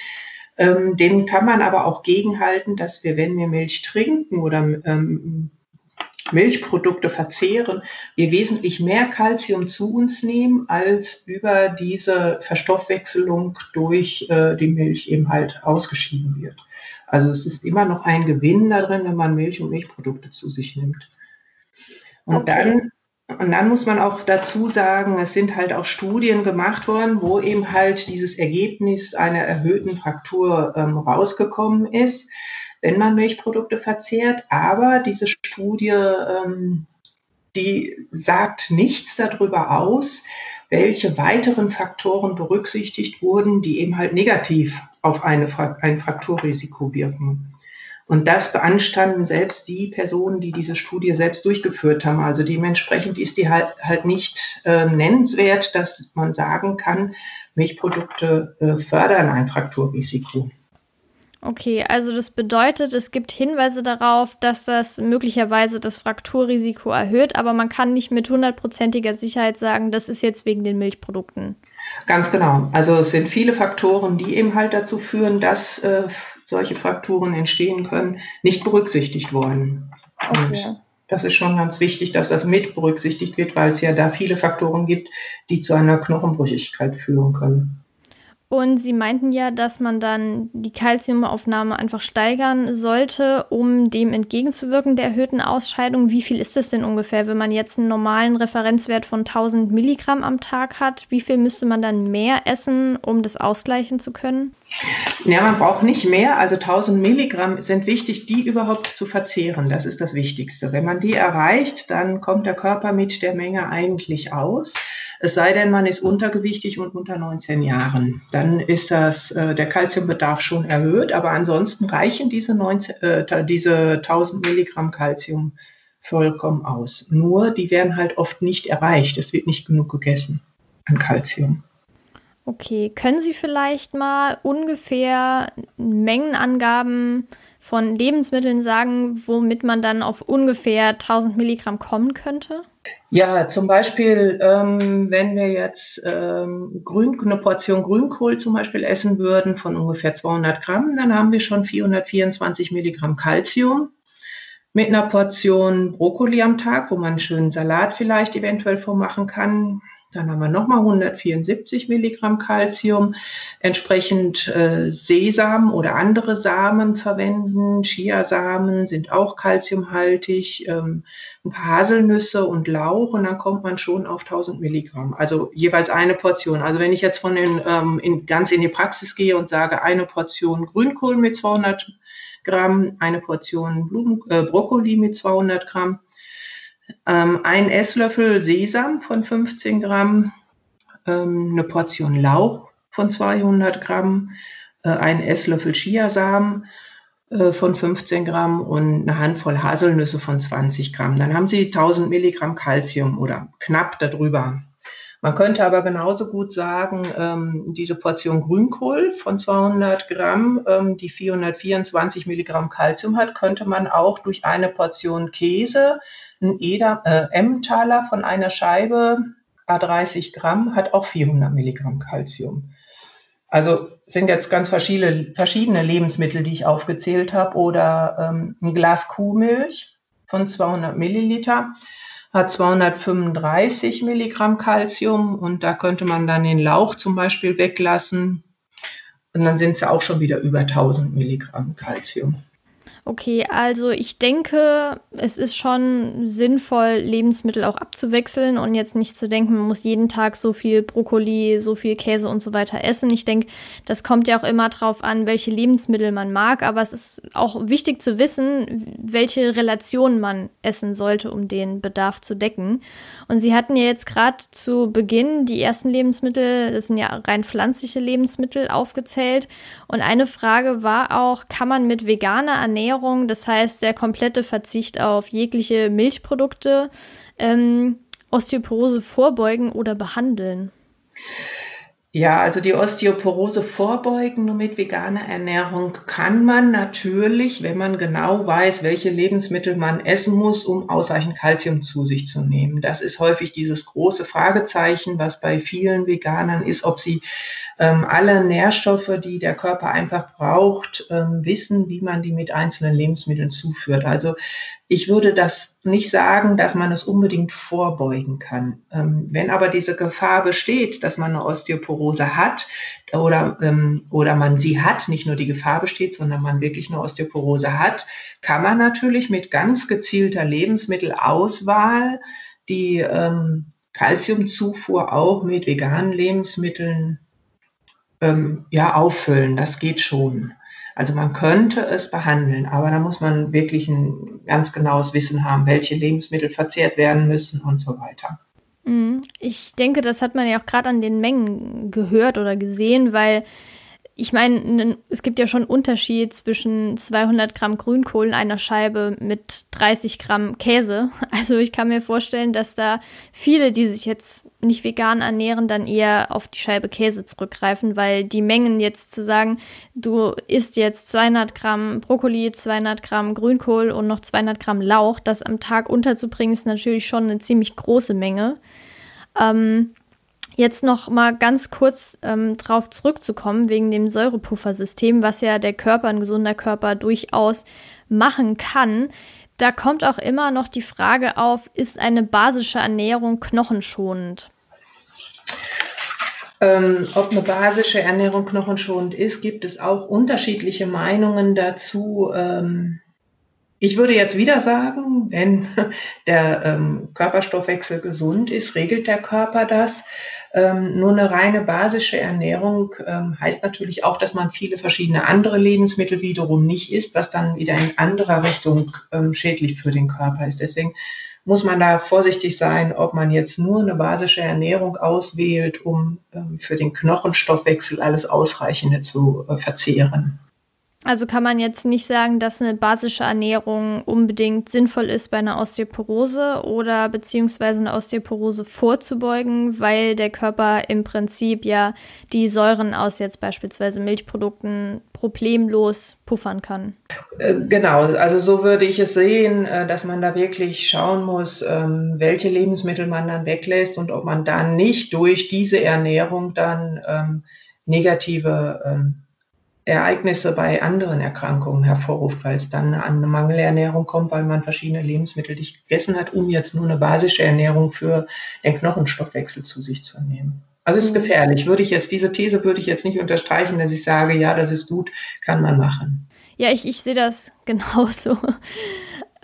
Speaker 2: ähm, dem kann man aber auch gegenhalten, dass wir, wenn wir Milch trinken oder ähm, Milchprodukte verzehren, wir wesentlich mehr Kalzium zu uns nehmen, als über diese Verstoffwechselung durch äh, die Milch eben halt ausgeschieden wird. Also es ist immer noch ein Gewinn da drin, wenn man Milch und Milchprodukte zu sich nimmt. Und okay. dann und dann muss man auch dazu sagen, es sind halt auch Studien gemacht worden, wo eben halt dieses Ergebnis einer erhöhten Fraktur ähm, rausgekommen ist, wenn man Milchprodukte verzehrt. Aber diese Studie, ähm, die sagt nichts darüber aus, welche weiteren Faktoren berücksichtigt wurden, die eben halt negativ auf eine, ein Frakturrisiko wirken. Und das beanstanden selbst die Personen, die diese Studie selbst durchgeführt haben. Also dementsprechend ist die halt, halt nicht äh, nennenswert, dass man sagen kann, Milchprodukte äh, fördern ein Frakturrisiko.
Speaker 1: Okay, also das bedeutet, es gibt Hinweise darauf, dass das möglicherweise das Frakturrisiko erhöht, aber man kann nicht mit hundertprozentiger Sicherheit sagen, das ist jetzt wegen den Milchprodukten.
Speaker 2: Ganz genau. Also es sind viele Faktoren, die eben halt dazu führen, dass äh, solche Frakturen entstehen können, nicht berücksichtigt worden. Okay. Und das ist schon ganz wichtig, dass das mit berücksichtigt wird, weil es ja da viele Faktoren gibt, die zu einer Knochenbrüchigkeit führen können.
Speaker 1: Und Sie meinten ja, dass man dann die Kalziumaufnahme einfach steigern sollte, um dem entgegenzuwirken, der erhöhten Ausscheidung. Wie viel ist das denn ungefähr, wenn man jetzt einen normalen Referenzwert von 1000 Milligramm am Tag hat? Wie viel müsste man dann mehr essen, um das ausgleichen zu können?
Speaker 2: Ja, man braucht nicht mehr. Also 1000 Milligramm sind wichtig, die überhaupt zu verzehren. Das ist das Wichtigste. Wenn man die erreicht, dann kommt der Körper mit der Menge eigentlich aus. Es sei denn, man ist untergewichtig und unter 19 Jahren. Dann ist das, äh, der Kalziumbedarf schon erhöht, aber ansonsten reichen diese, 19, äh, diese 1000 Milligramm Kalzium vollkommen aus. Nur die werden halt oft nicht erreicht. Es wird nicht genug gegessen an Kalzium.
Speaker 1: Okay, können Sie vielleicht mal ungefähr Mengenangaben von Lebensmitteln sagen, womit man dann auf ungefähr 1000 Milligramm kommen könnte?
Speaker 2: Ja, zum Beispiel, ähm, wenn wir jetzt ähm, Grün, eine Portion Grünkohl zum Beispiel essen würden von ungefähr 200 Gramm, dann haben wir schon 424 Milligramm Calcium. Mit einer Portion Brokkoli am Tag, wo man einen schönen Salat vielleicht eventuell vormachen kann, dann haben wir nochmal 174 Milligramm Calcium. Entsprechend äh, Sesam oder andere Samen verwenden. Chiasamen sind auch calciumhaltig. Ähm, ein paar Haselnüsse und Lauch und dann kommt man schon auf 1000 Milligramm. Also jeweils eine Portion. Also wenn ich jetzt von den ähm, in, ganz in die Praxis gehe und sage eine Portion Grünkohl mit 200 Gramm, eine Portion Blumen, äh, Brokkoli mit 200 Gramm ähm, ein Esslöffel Sesam von 15 Gramm, ähm, eine Portion Lauch von 200 Gramm, äh, ein Esslöffel Chiasamen äh, von 15 Gramm und eine Handvoll Haselnüsse von 20 Gramm. Dann haben Sie 1000 Milligramm Calcium oder knapp darüber. Man könnte aber genauso gut sagen, ähm, diese Portion Grünkohl von 200 Gramm, ähm, die 424 Milligramm Calcium hat, könnte man auch durch eine Portion Käse ein Eder, äh, Emmentaler von einer Scheibe, A30 Gramm, hat auch 400 Milligramm Calcium. Also sind jetzt ganz verschiedene, verschiedene Lebensmittel, die ich aufgezählt habe. Oder ähm, ein Glas Kuhmilch von 200 Milliliter hat 235 Milligramm Calcium und da könnte man dann den Lauch zum Beispiel weglassen und dann sind es ja auch schon wieder über 1000 Milligramm Calcium.
Speaker 1: Okay, also ich denke, es ist schon sinnvoll, Lebensmittel auch abzuwechseln und jetzt nicht zu denken, man muss jeden Tag so viel Brokkoli, so viel Käse und so weiter essen. Ich denke, das kommt ja auch immer drauf an, welche Lebensmittel man mag, aber es ist auch wichtig zu wissen, welche Relation man essen sollte, um den Bedarf zu decken. Und Sie hatten ja jetzt gerade zu Beginn die ersten Lebensmittel, das sind ja rein pflanzliche Lebensmittel aufgezählt. Und eine Frage war auch, kann man mit veganer Ernährung Ernährung, das heißt der komplette Verzicht auf jegliche Milchprodukte, ähm, Osteoporose vorbeugen oder behandeln?
Speaker 2: Ja, also die Osteoporose vorbeugen nur mit veganer Ernährung kann man natürlich, wenn man genau weiß, welche Lebensmittel man essen muss, um ausreichend Kalzium zu sich zu nehmen. Das ist häufig dieses große Fragezeichen, was bei vielen Veganern ist, ob sie ähm, alle Nährstoffe, die der Körper einfach braucht, ähm, wissen, wie man die mit einzelnen Lebensmitteln zuführt. Also ich würde das nicht sagen, dass man es unbedingt vorbeugen kann. Ähm, wenn aber diese Gefahr besteht, dass man eine Osteoporose hat oder, ähm, oder man sie hat, nicht nur die Gefahr besteht, sondern man wirklich eine Osteoporose hat, kann man natürlich mit ganz gezielter Lebensmittelauswahl die ähm, Kalziumzufuhr auch mit veganen Lebensmitteln ähm, ja, auffüllen. Das geht schon. Also man könnte es behandeln, aber da muss man wirklich ein ganz genaues Wissen haben, welche Lebensmittel verzehrt werden müssen und so weiter.
Speaker 1: Mhm. Ich denke, das hat man ja auch gerade an den Mengen gehört oder gesehen, weil ich meine, es gibt ja schon Unterschied zwischen 200 Gramm Grünkohl in einer Scheibe mit 30 Gramm Käse. <laughs> Also ich kann mir vorstellen, dass da viele, die sich jetzt nicht vegan ernähren, dann eher auf die Scheibe Käse zurückgreifen, weil die Mengen jetzt zu sagen, du isst jetzt 200 Gramm Brokkoli, 200 Gramm Grünkohl und noch 200 Gramm Lauch, das am Tag unterzubringen, ist natürlich schon eine ziemlich große Menge. Ähm, Jetzt noch mal ganz kurz ähm, drauf zurückzukommen wegen dem Säurepuffersystem, was ja der Körper, ein gesunder Körper durchaus machen kann. Da kommt auch immer noch die Frage auf, ist eine basische Ernährung knochenschonend?
Speaker 2: Ähm, ob eine basische Ernährung knochenschonend ist, gibt es auch unterschiedliche Meinungen dazu. Ähm, ich würde jetzt wieder sagen, wenn <laughs> der ähm, Körperstoffwechsel gesund ist, regelt der Körper das. Ähm, nur eine reine basische Ernährung ähm, heißt natürlich auch, dass man viele verschiedene andere Lebensmittel wiederum nicht isst, was dann wieder in anderer Richtung ähm, schädlich für den Körper ist. Deswegen muss man da vorsichtig sein, ob man jetzt nur eine basische Ernährung auswählt, um ähm, für den Knochenstoffwechsel alles Ausreichende zu äh, verzehren.
Speaker 1: Also kann man jetzt nicht sagen, dass eine basische Ernährung unbedingt sinnvoll ist bei einer Osteoporose oder beziehungsweise eine Osteoporose vorzubeugen, weil der Körper im Prinzip ja die Säuren aus jetzt beispielsweise Milchprodukten problemlos puffern kann.
Speaker 2: Äh, genau, also so würde ich es sehen, äh, dass man da wirklich schauen muss, ähm, welche Lebensmittel man dann weglässt und ob man dann nicht durch diese Ernährung dann ähm, negative ähm, Ereignisse bei anderen Erkrankungen hervorruft, weil es dann an eine Mangelernährung kommt, weil man verschiedene Lebensmittel nicht gegessen hat, um jetzt nur eine basische Ernährung für den Knochenstoffwechsel zu sich zu nehmen. Also es ist mhm. gefährlich. Würde ich jetzt, diese These würde ich jetzt nicht unterstreichen, dass ich sage, ja, das ist gut, kann man machen.
Speaker 1: Ja, ich, ich sehe das <laughs> genauso.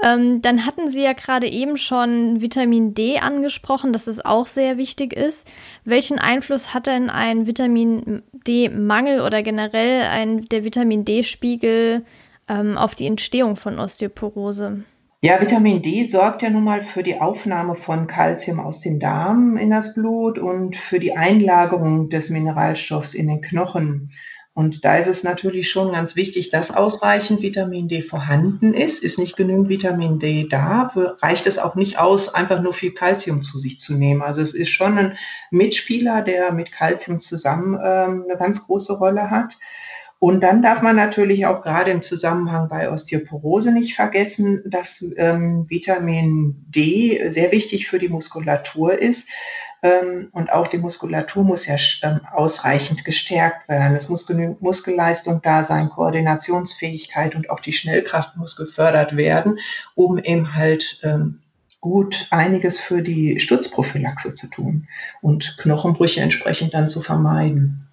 Speaker 1: Ähm, dann hatten Sie ja gerade eben schon Vitamin D angesprochen, dass es auch sehr wichtig ist. Welchen Einfluss hat denn ein Vitamin D-Mangel oder generell ein, der Vitamin D-Spiegel ähm, auf die Entstehung von Osteoporose?
Speaker 2: Ja, Vitamin D sorgt ja nun mal für die Aufnahme von Kalzium aus dem Darm in das Blut und für die Einlagerung des Mineralstoffs in den Knochen. Und da ist es natürlich schon ganz wichtig, dass ausreichend Vitamin D vorhanden ist. Ist nicht genügend Vitamin D da, reicht es auch nicht aus, einfach nur viel Kalzium zu sich zu nehmen. Also es ist schon ein Mitspieler, der mit Kalzium zusammen ähm, eine ganz große Rolle hat. Und dann darf man natürlich auch gerade im Zusammenhang bei Osteoporose nicht vergessen, dass ähm, Vitamin D sehr wichtig für die Muskulatur ist. Ähm, und auch die Muskulatur muss ja ähm, ausreichend gestärkt werden. Es muss genügend Muskelleistung da sein, Koordinationsfähigkeit und auch die Schnellkraft muss gefördert werden, um eben halt ähm, gut einiges für die Sturzprophylaxe zu tun und Knochenbrüche entsprechend dann zu vermeiden.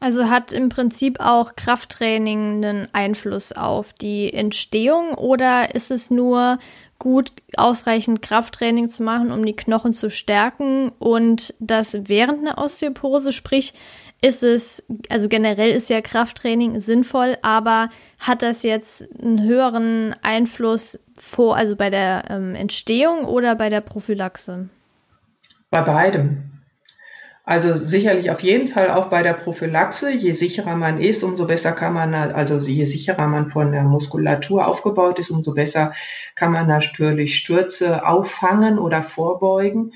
Speaker 1: Also hat im Prinzip auch Krafttraining einen Einfluss auf die Entstehung oder ist es nur gut ausreichend Krafttraining zu machen, um die Knochen zu stärken und das während einer Osteoporose, sprich, ist es, also generell ist ja Krafttraining sinnvoll, aber hat das jetzt einen höheren Einfluss vor, also bei der ähm, Entstehung oder bei der Prophylaxe?
Speaker 2: Bei beidem. Also sicherlich auf jeden Fall auch bei der Prophylaxe. Je sicherer man ist, umso besser kann man, also je sicherer man von der Muskulatur aufgebaut ist, umso besser kann man natürlich Stürze auffangen oder vorbeugen.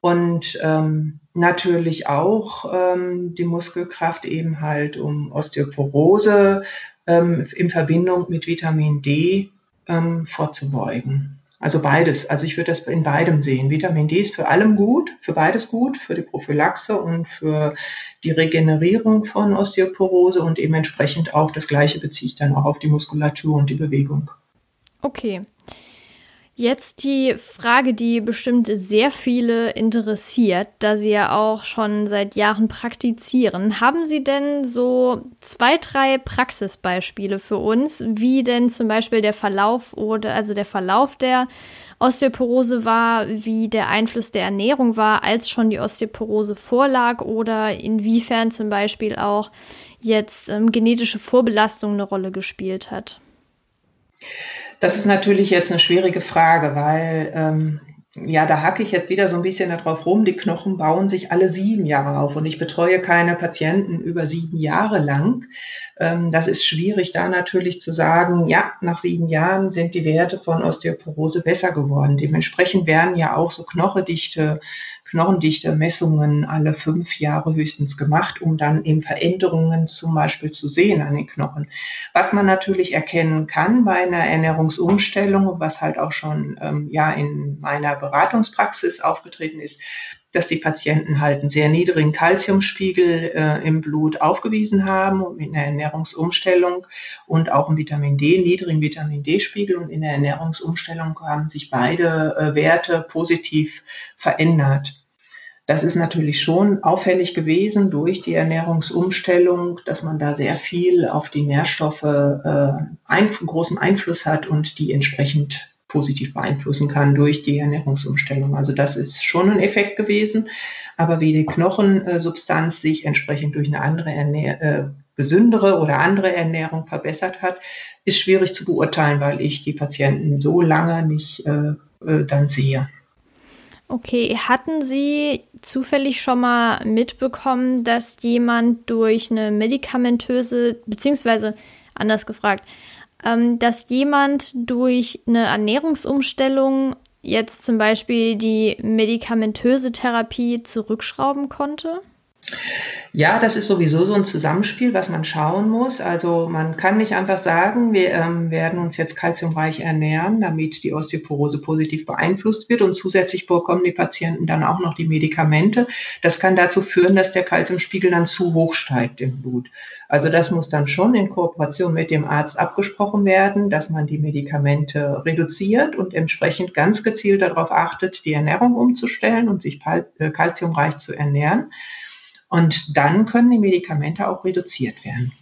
Speaker 2: Und ähm, natürlich auch ähm, die Muskelkraft eben halt, um Osteoporose ähm, in Verbindung mit Vitamin D ähm, vorzubeugen. Also beides. Also ich würde das in beidem sehen. Vitamin D ist für allem gut, für beides gut, für die Prophylaxe und für die Regenerierung von Osteoporose und eben entsprechend auch das Gleiche beziehe ich dann auch auf die Muskulatur und die Bewegung.
Speaker 1: Okay. Jetzt die Frage, die bestimmt sehr viele interessiert, da Sie ja auch schon seit Jahren praktizieren. Haben Sie denn so zwei, drei Praxisbeispiele für uns, wie denn zum Beispiel der Verlauf oder also der Verlauf der Osteoporose war, wie der Einfluss der Ernährung war, als schon die Osteoporose vorlag oder inwiefern zum Beispiel auch jetzt ähm, genetische Vorbelastung eine Rolle gespielt hat?
Speaker 2: Das ist natürlich jetzt eine schwierige Frage, weil ähm, ja, da hacke ich jetzt wieder so ein bisschen darauf rum. Die Knochen bauen sich alle sieben Jahre auf und ich betreue keine Patienten über sieben Jahre lang. Ähm, das ist schwierig, da natürlich zu sagen, ja, nach sieben Jahren sind die Werte von Osteoporose besser geworden. Dementsprechend werden ja auch so Knochendichte knochendichte Messungen alle fünf Jahre höchstens gemacht, um dann eben Veränderungen zum Beispiel zu sehen an den Knochen. Was man natürlich erkennen kann bei einer Ernährungsumstellung, was halt auch schon ähm, ja in meiner Beratungspraxis aufgetreten ist, dass die Patienten halt einen sehr niedrigen Kalziumspiegel äh, im Blut aufgewiesen haben und mit einer Ernährungsumstellung und auch einen Vitamin D, niedrigen Vitamin D-Spiegel und in der Ernährungsumstellung haben sich beide äh, Werte positiv verändert. Das ist natürlich schon auffällig gewesen durch die Ernährungsumstellung, dass man da sehr viel auf die Nährstoffe äh, einen großen Einfluss hat und die entsprechend positiv beeinflussen kann durch die Ernährungsumstellung. Also das ist schon ein Effekt gewesen. Aber wie die Knochensubstanz sich entsprechend durch eine andere Ernähr äh, gesündere oder andere Ernährung verbessert hat, ist schwierig zu beurteilen, weil ich die Patienten so lange nicht äh, äh, dann sehe.
Speaker 1: Okay, hatten Sie zufällig schon mal mitbekommen, dass jemand durch eine medikamentöse, beziehungsweise anders gefragt, ähm, dass jemand durch eine Ernährungsumstellung jetzt zum Beispiel die medikamentöse Therapie zurückschrauben konnte?
Speaker 2: Ja, das ist sowieso so ein Zusammenspiel, was man schauen muss. Also man kann nicht einfach sagen, wir ähm, werden uns jetzt kalziumreich ernähren, damit die Osteoporose positiv beeinflusst wird und zusätzlich bekommen die Patienten dann auch noch die Medikamente. Das kann dazu führen, dass der Kalziumspiegel dann zu hoch steigt im Blut. Also das muss dann schon in Kooperation mit dem Arzt abgesprochen werden, dass man die Medikamente reduziert und entsprechend ganz gezielt darauf achtet, die Ernährung umzustellen und sich kalziumreich äh, zu ernähren. Und dann können die Medikamente auch reduziert werden.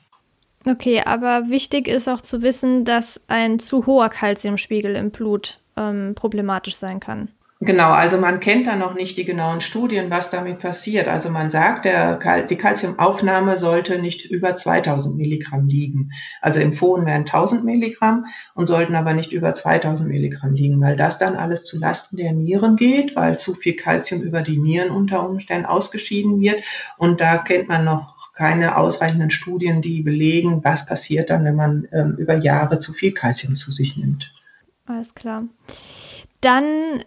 Speaker 1: Okay, aber wichtig ist auch zu wissen, dass ein zu hoher Kalziumspiegel im Blut ähm, problematisch sein kann.
Speaker 2: Genau, also man kennt da noch nicht die genauen Studien, was damit passiert. Also man sagt, der, die Calciumaufnahme sollte nicht über 2000 Milligramm liegen. Also empfohlen werden 1000 Milligramm und sollten aber nicht über 2000 Milligramm liegen, weil das dann alles zu Lasten der Nieren geht, weil zu viel Calcium über die Nieren unter Umständen ausgeschieden wird. Und da kennt man noch keine ausreichenden Studien, die belegen, was passiert dann, wenn man ähm, über Jahre zu viel Calcium zu sich nimmt.
Speaker 1: Alles klar. Dann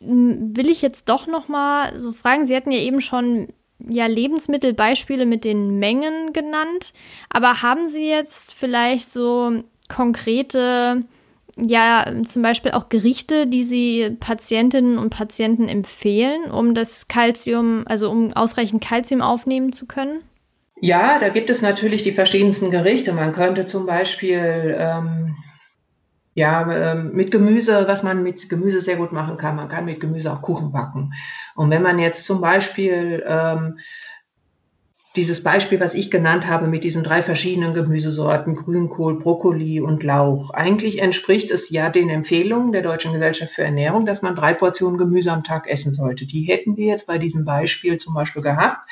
Speaker 1: will ich jetzt doch noch mal so fragen. Sie hatten ja eben schon ja Lebensmittelbeispiele mit den Mengen genannt, aber haben Sie jetzt vielleicht so konkrete ja, zum Beispiel auch Gerichte, die Sie Patientinnen und Patienten empfehlen, um das Kalzium, also um ausreichend Kalzium aufnehmen zu können?
Speaker 2: Ja, da gibt es natürlich die verschiedensten Gerichte. Man könnte zum Beispiel ähm, ja, ähm, mit Gemüse, was man mit Gemüse sehr gut machen kann. Man kann mit Gemüse auch Kuchen backen. Und wenn man jetzt zum Beispiel ähm, dieses Beispiel, was ich genannt habe mit diesen drei verschiedenen Gemüsesorten, Grünkohl, Brokkoli und Lauch. Eigentlich entspricht es ja den Empfehlungen der Deutschen Gesellschaft für Ernährung, dass man drei Portionen Gemüse am Tag essen sollte. Die hätten wir jetzt bei diesem Beispiel zum Beispiel gehabt.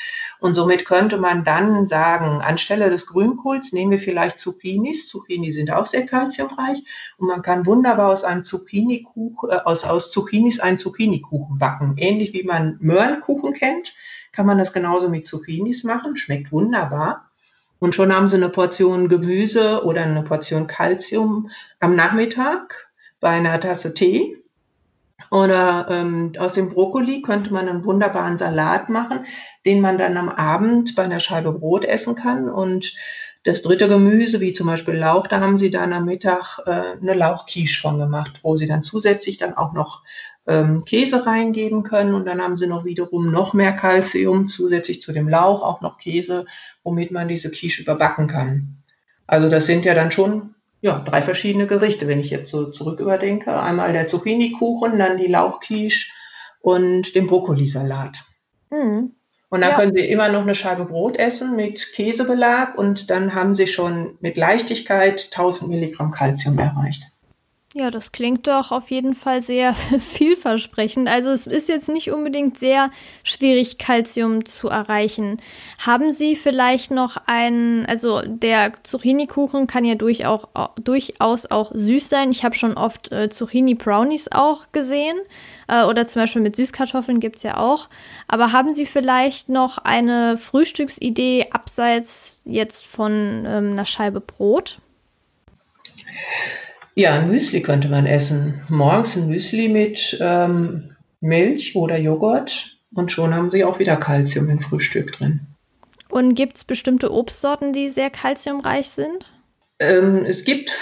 Speaker 2: Und somit könnte man dann sagen, anstelle des Grünkohls nehmen wir vielleicht Zucchinis. Zucchini sind auch sehr kalziumreich. Und man kann wunderbar aus einem Zucchini-Kuchen, äh, aus, aus Zucchinis einen Zucchini-Kuchen backen. Ähnlich wie man Möhrenkuchen kennt kann man das genauso mit Zucchinis machen, schmeckt wunderbar. Und schon haben Sie eine Portion Gemüse oder eine Portion Kalzium am Nachmittag bei einer Tasse Tee. Oder ähm, aus dem Brokkoli könnte man einen wunderbaren Salat machen, den man dann am Abend bei einer Scheibe Brot essen kann. Und das dritte Gemüse, wie zum Beispiel Lauch, da haben sie dann am Mittag äh, eine Lauchquiche von gemacht, wo sie dann zusätzlich dann auch noch ähm, Käse reingeben können und dann haben sie noch wiederum noch mehr Kalzium zusätzlich zu dem Lauch, auch noch Käse, womit man diese Quiche überbacken kann. Also das sind ja dann schon ja, drei verschiedene Gerichte, wenn ich jetzt so zurück überdenke. Einmal der Zucchini-Kuchen, dann die Lauchquiche und den Brokkolisalat. Mhm. Und dann ja. können Sie immer noch eine Scheibe Brot essen mit Käsebelag und dann haben Sie schon mit Leichtigkeit 1000 Milligramm Kalzium erreicht.
Speaker 1: Ja, das klingt doch auf jeden Fall sehr <laughs> vielversprechend. Also es ist jetzt nicht unbedingt sehr schwierig, Kalzium zu erreichen. Haben Sie vielleicht noch einen, also der Zucchini-Kuchen kann ja durchaus, durchaus auch süß sein. Ich habe schon oft äh, Zucchini-Brownies auch gesehen. Äh, oder zum Beispiel mit Süßkartoffeln gibt es ja auch. Aber haben Sie vielleicht noch eine Frühstücksidee abseits jetzt von ähm, einer Scheibe Brot?
Speaker 2: Ja, ein Müsli könnte man essen. Morgens ein Müsli mit ähm, Milch oder Joghurt und schon haben sie auch wieder Kalzium im Frühstück drin.
Speaker 1: Und gibt es bestimmte Obstsorten, die sehr kalziumreich sind?
Speaker 2: Ähm, es gibt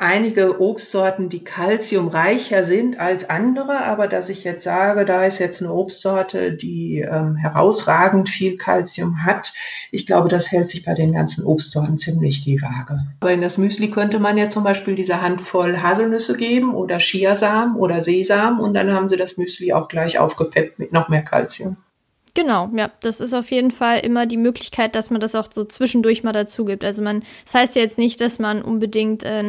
Speaker 2: einige Obstsorten, die kalziumreicher sind als andere, aber dass ich jetzt sage, da ist jetzt eine Obstsorte, die ähm, herausragend viel Kalzium hat, ich glaube, das hält sich bei den ganzen Obstsorten ziemlich die Waage. Aber in das Müsli könnte man ja zum Beispiel diese Handvoll Haselnüsse geben oder Chiasamen oder Sesam und dann haben sie das Müsli auch gleich aufgepeppt mit noch mehr Kalzium.
Speaker 1: Genau, ja, das ist auf jeden Fall immer die Möglichkeit, dass man das auch so zwischendurch mal dazu gibt. Also man, das heißt ja jetzt nicht, dass man unbedingt äh,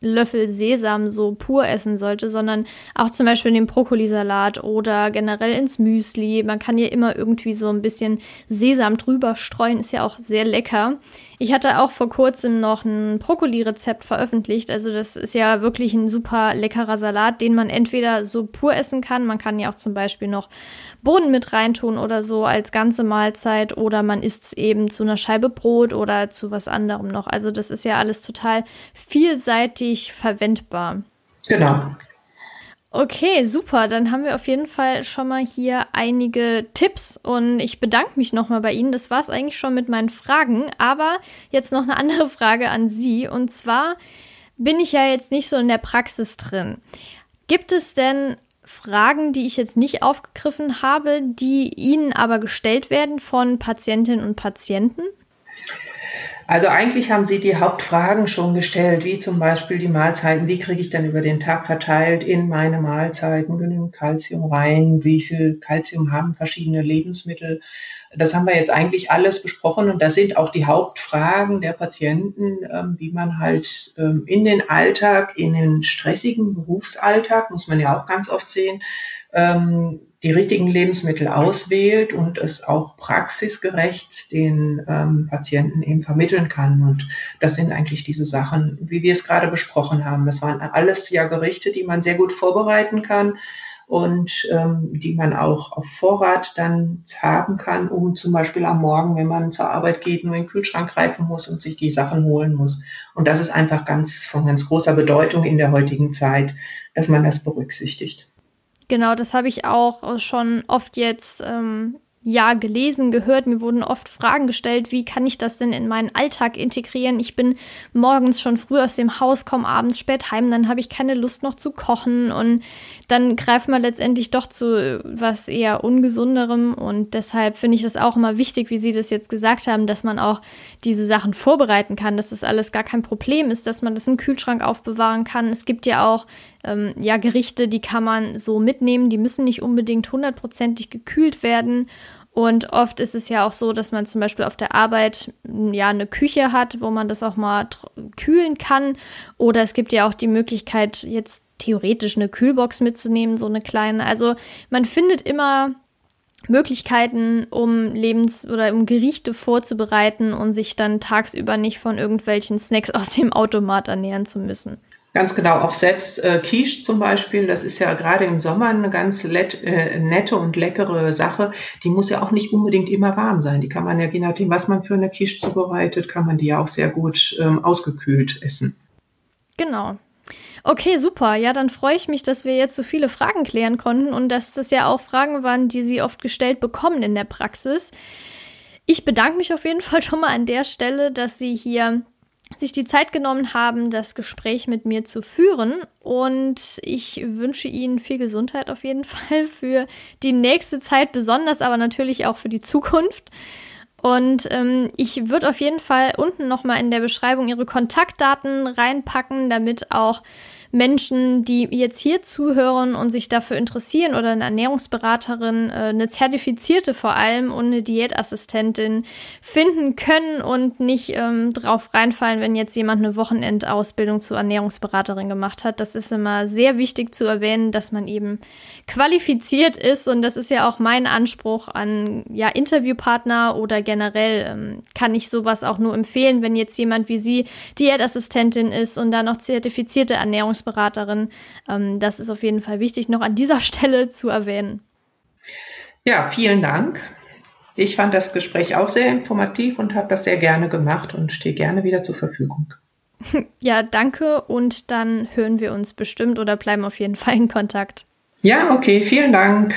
Speaker 1: Löffel Sesam so pur essen sollte, sondern auch zum Beispiel in den Brokkolisalat oder generell ins Müsli. Man kann ja immer irgendwie so ein bisschen Sesam drüber streuen, ist ja auch sehr lecker. Ich hatte auch vor kurzem noch ein Brokkoli-Rezept veröffentlicht. Also das ist ja wirklich ein super leckerer Salat, den man entweder so pur essen kann. Man kann ja auch zum Beispiel noch Bohnen mit reintun oder so als ganze Mahlzeit oder man isst es eben zu einer Scheibe Brot oder zu was anderem noch. Also das ist ja alles total vielseitig verwendbar.
Speaker 2: Genau.
Speaker 1: Okay, super. Dann haben wir auf jeden Fall schon mal hier einige Tipps und ich bedanke mich nochmal bei Ihnen. Das war es eigentlich schon mit meinen Fragen. Aber jetzt noch eine andere <laughs> Frage an Sie. Und zwar bin ich ja jetzt nicht so in der Praxis drin. Gibt es denn Fragen, die ich jetzt nicht aufgegriffen habe, die Ihnen aber gestellt werden von Patientinnen und Patienten?
Speaker 2: Also eigentlich haben Sie die Hauptfragen schon gestellt, wie zum Beispiel die Mahlzeiten, wie kriege ich dann über den Tag verteilt in meine Mahlzeiten genügend Kalzium rein, wie viel Kalzium haben verschiedene Lebensmittel. Das haben wir jetzt eigentlich alles besprochen und das sind auch die Hauptfragen der Patienten, ähm, wie man halt ähm, in den Alltag, in den stressigen Berufsalltag, muss man ja auch ganz oft sehen, ähm, die richtigen Lebensmittel auswählt und es auch praxisgerecht den ähm, Patienten eben vermitteln kann. Und das sind eigentlich diese Sachen, wie wir es gerade besprochen haben. Das waren alles ja Gerichte, die man sehr gut vorbereiten kann und ähm, die man auch auf Vorrat dann haben kann, um zum Beispiel am Morgen, wenn man zur Arbeit geht, nur in den Kühlschrank greifen muss und sich die Sachen holen muss. Und das ist einfach ganz von ganz großer Bedeutung in der heutigen Zeit, dass man das berücksichtigt.
Speaker 1: Genau, das habe ich auch schon oft jetzt ähm, ja gelesen, gehört. Mir wurden oft Fragen gestellt, wie kann ich das denn in meinen Alltag integrieren? Ich bin morgens schon früh aus dem Haus, komme abends spät heim, dann habe ich keine Lust noch zu kochen und dann greift man letztendlich doch zu was eher ungesunderem und deshalb finde ich das auch immer wichtig, wie Sie das jetzt gesagt haben, dass man auch diese Sachen vorbereiten kann, dass das alles gar kein Problem ist, dass man das im Kühlschrank aufbewahren kann. Es gibt ja auch ähm, ja Gerichte, die kann man so mitnehmen, die müssen nicht unbedingt hundertprozentig gekühlt werden und oft ist es ja auch so, dass man zum Beispiel auf der Arbeit ja eine Küche hat, wo man das auch mal kühlen kann. Oder es gibt ja auch die Möglichkeit, jetzt theoretisch eine Kühlbox mitzunehmen, so eine kleine. Also man findet immer Möglichkeiten, um Lebens- oder um Gerichte vorzubereiten und sich dann tagsüber nicht von irgendwelchen Snacks <laughs> aus dem Automat ernähren zu müssen.
Speaker 2: Ganz genau, auch selbst äh, Quiche zum Beispiel, das ist ja gerade im Sommer eine ganz äh, nette und leckere Sache. Die muss ja auch nicht unbedingt immer warm sein. Die kann man ja, je nachdem, was man für eine Quiche zubereitet, kann man die ja auch sehr gut ähm, ausgekühlt essen.
Speaker 1: Genau. Okay, super. Ja, dann freue ich mich, dass wir jetzt so viele Fragen klären konnten und dass das ja auch Fragen waren, die Sie oft gestellt bekommen in der Praxis. Ich bedanke mich auf jeden <laughs> Fall schon mal an der Stelle, dass Sie hier sich die Zeit genommen haben, das Gespräch mit mir zu führen. Und ich wünsche Ihnen viel Gesundheit auf jeden <laughs> Fall für die nächste Zeit, besonders aber natürlich auch für die Zukunft. Und ähm, ich würde auf jeden Fall unten nochmal in der Beschreibung Ihre Kontaktdaten reinpacken, damit auch Menschen, die jetzt hier zuhören und sich dafür interessieren oder eine Ernährungsberaterin, äh, eine zertifizierte vor allem und eine Diätassistentin finden können und nicht ähm, drauf reinfallen, wenn jetzt jemand eine Wochenendausbildung zur Ernährungsberaterin gemacht hat. Das ist immer sehr wichtig zu erwähnen, dass man eben qualifiziert ist und das ist ja auch mein Anspruch an ja Interviewpartner oder generell ähm, kann ich sowas auch nur empfehlen, wenn jetzt jemand wie Sie Diätassistentin ist und dann noch zertifizierte Ernährungsberaterin Ernährungsberaterin. Ähm, das ist auf jeden Fall wichtig, noch an dieser <laughs> Stelle zu erwähnen.
Speaker 2: Ja, vielen Dank. Ich fand das Gespräch auch sehr informativ und habe das sehr gerne gemacht und stehe gerne wieder zur Verfügung. <laughs>
Speaker 1: Ja, danke und dann hören wir uns bestimmt oder bleiben auf jeden Fall in Kontakt.
Speaker 2: Ja, okay, vielen Dank.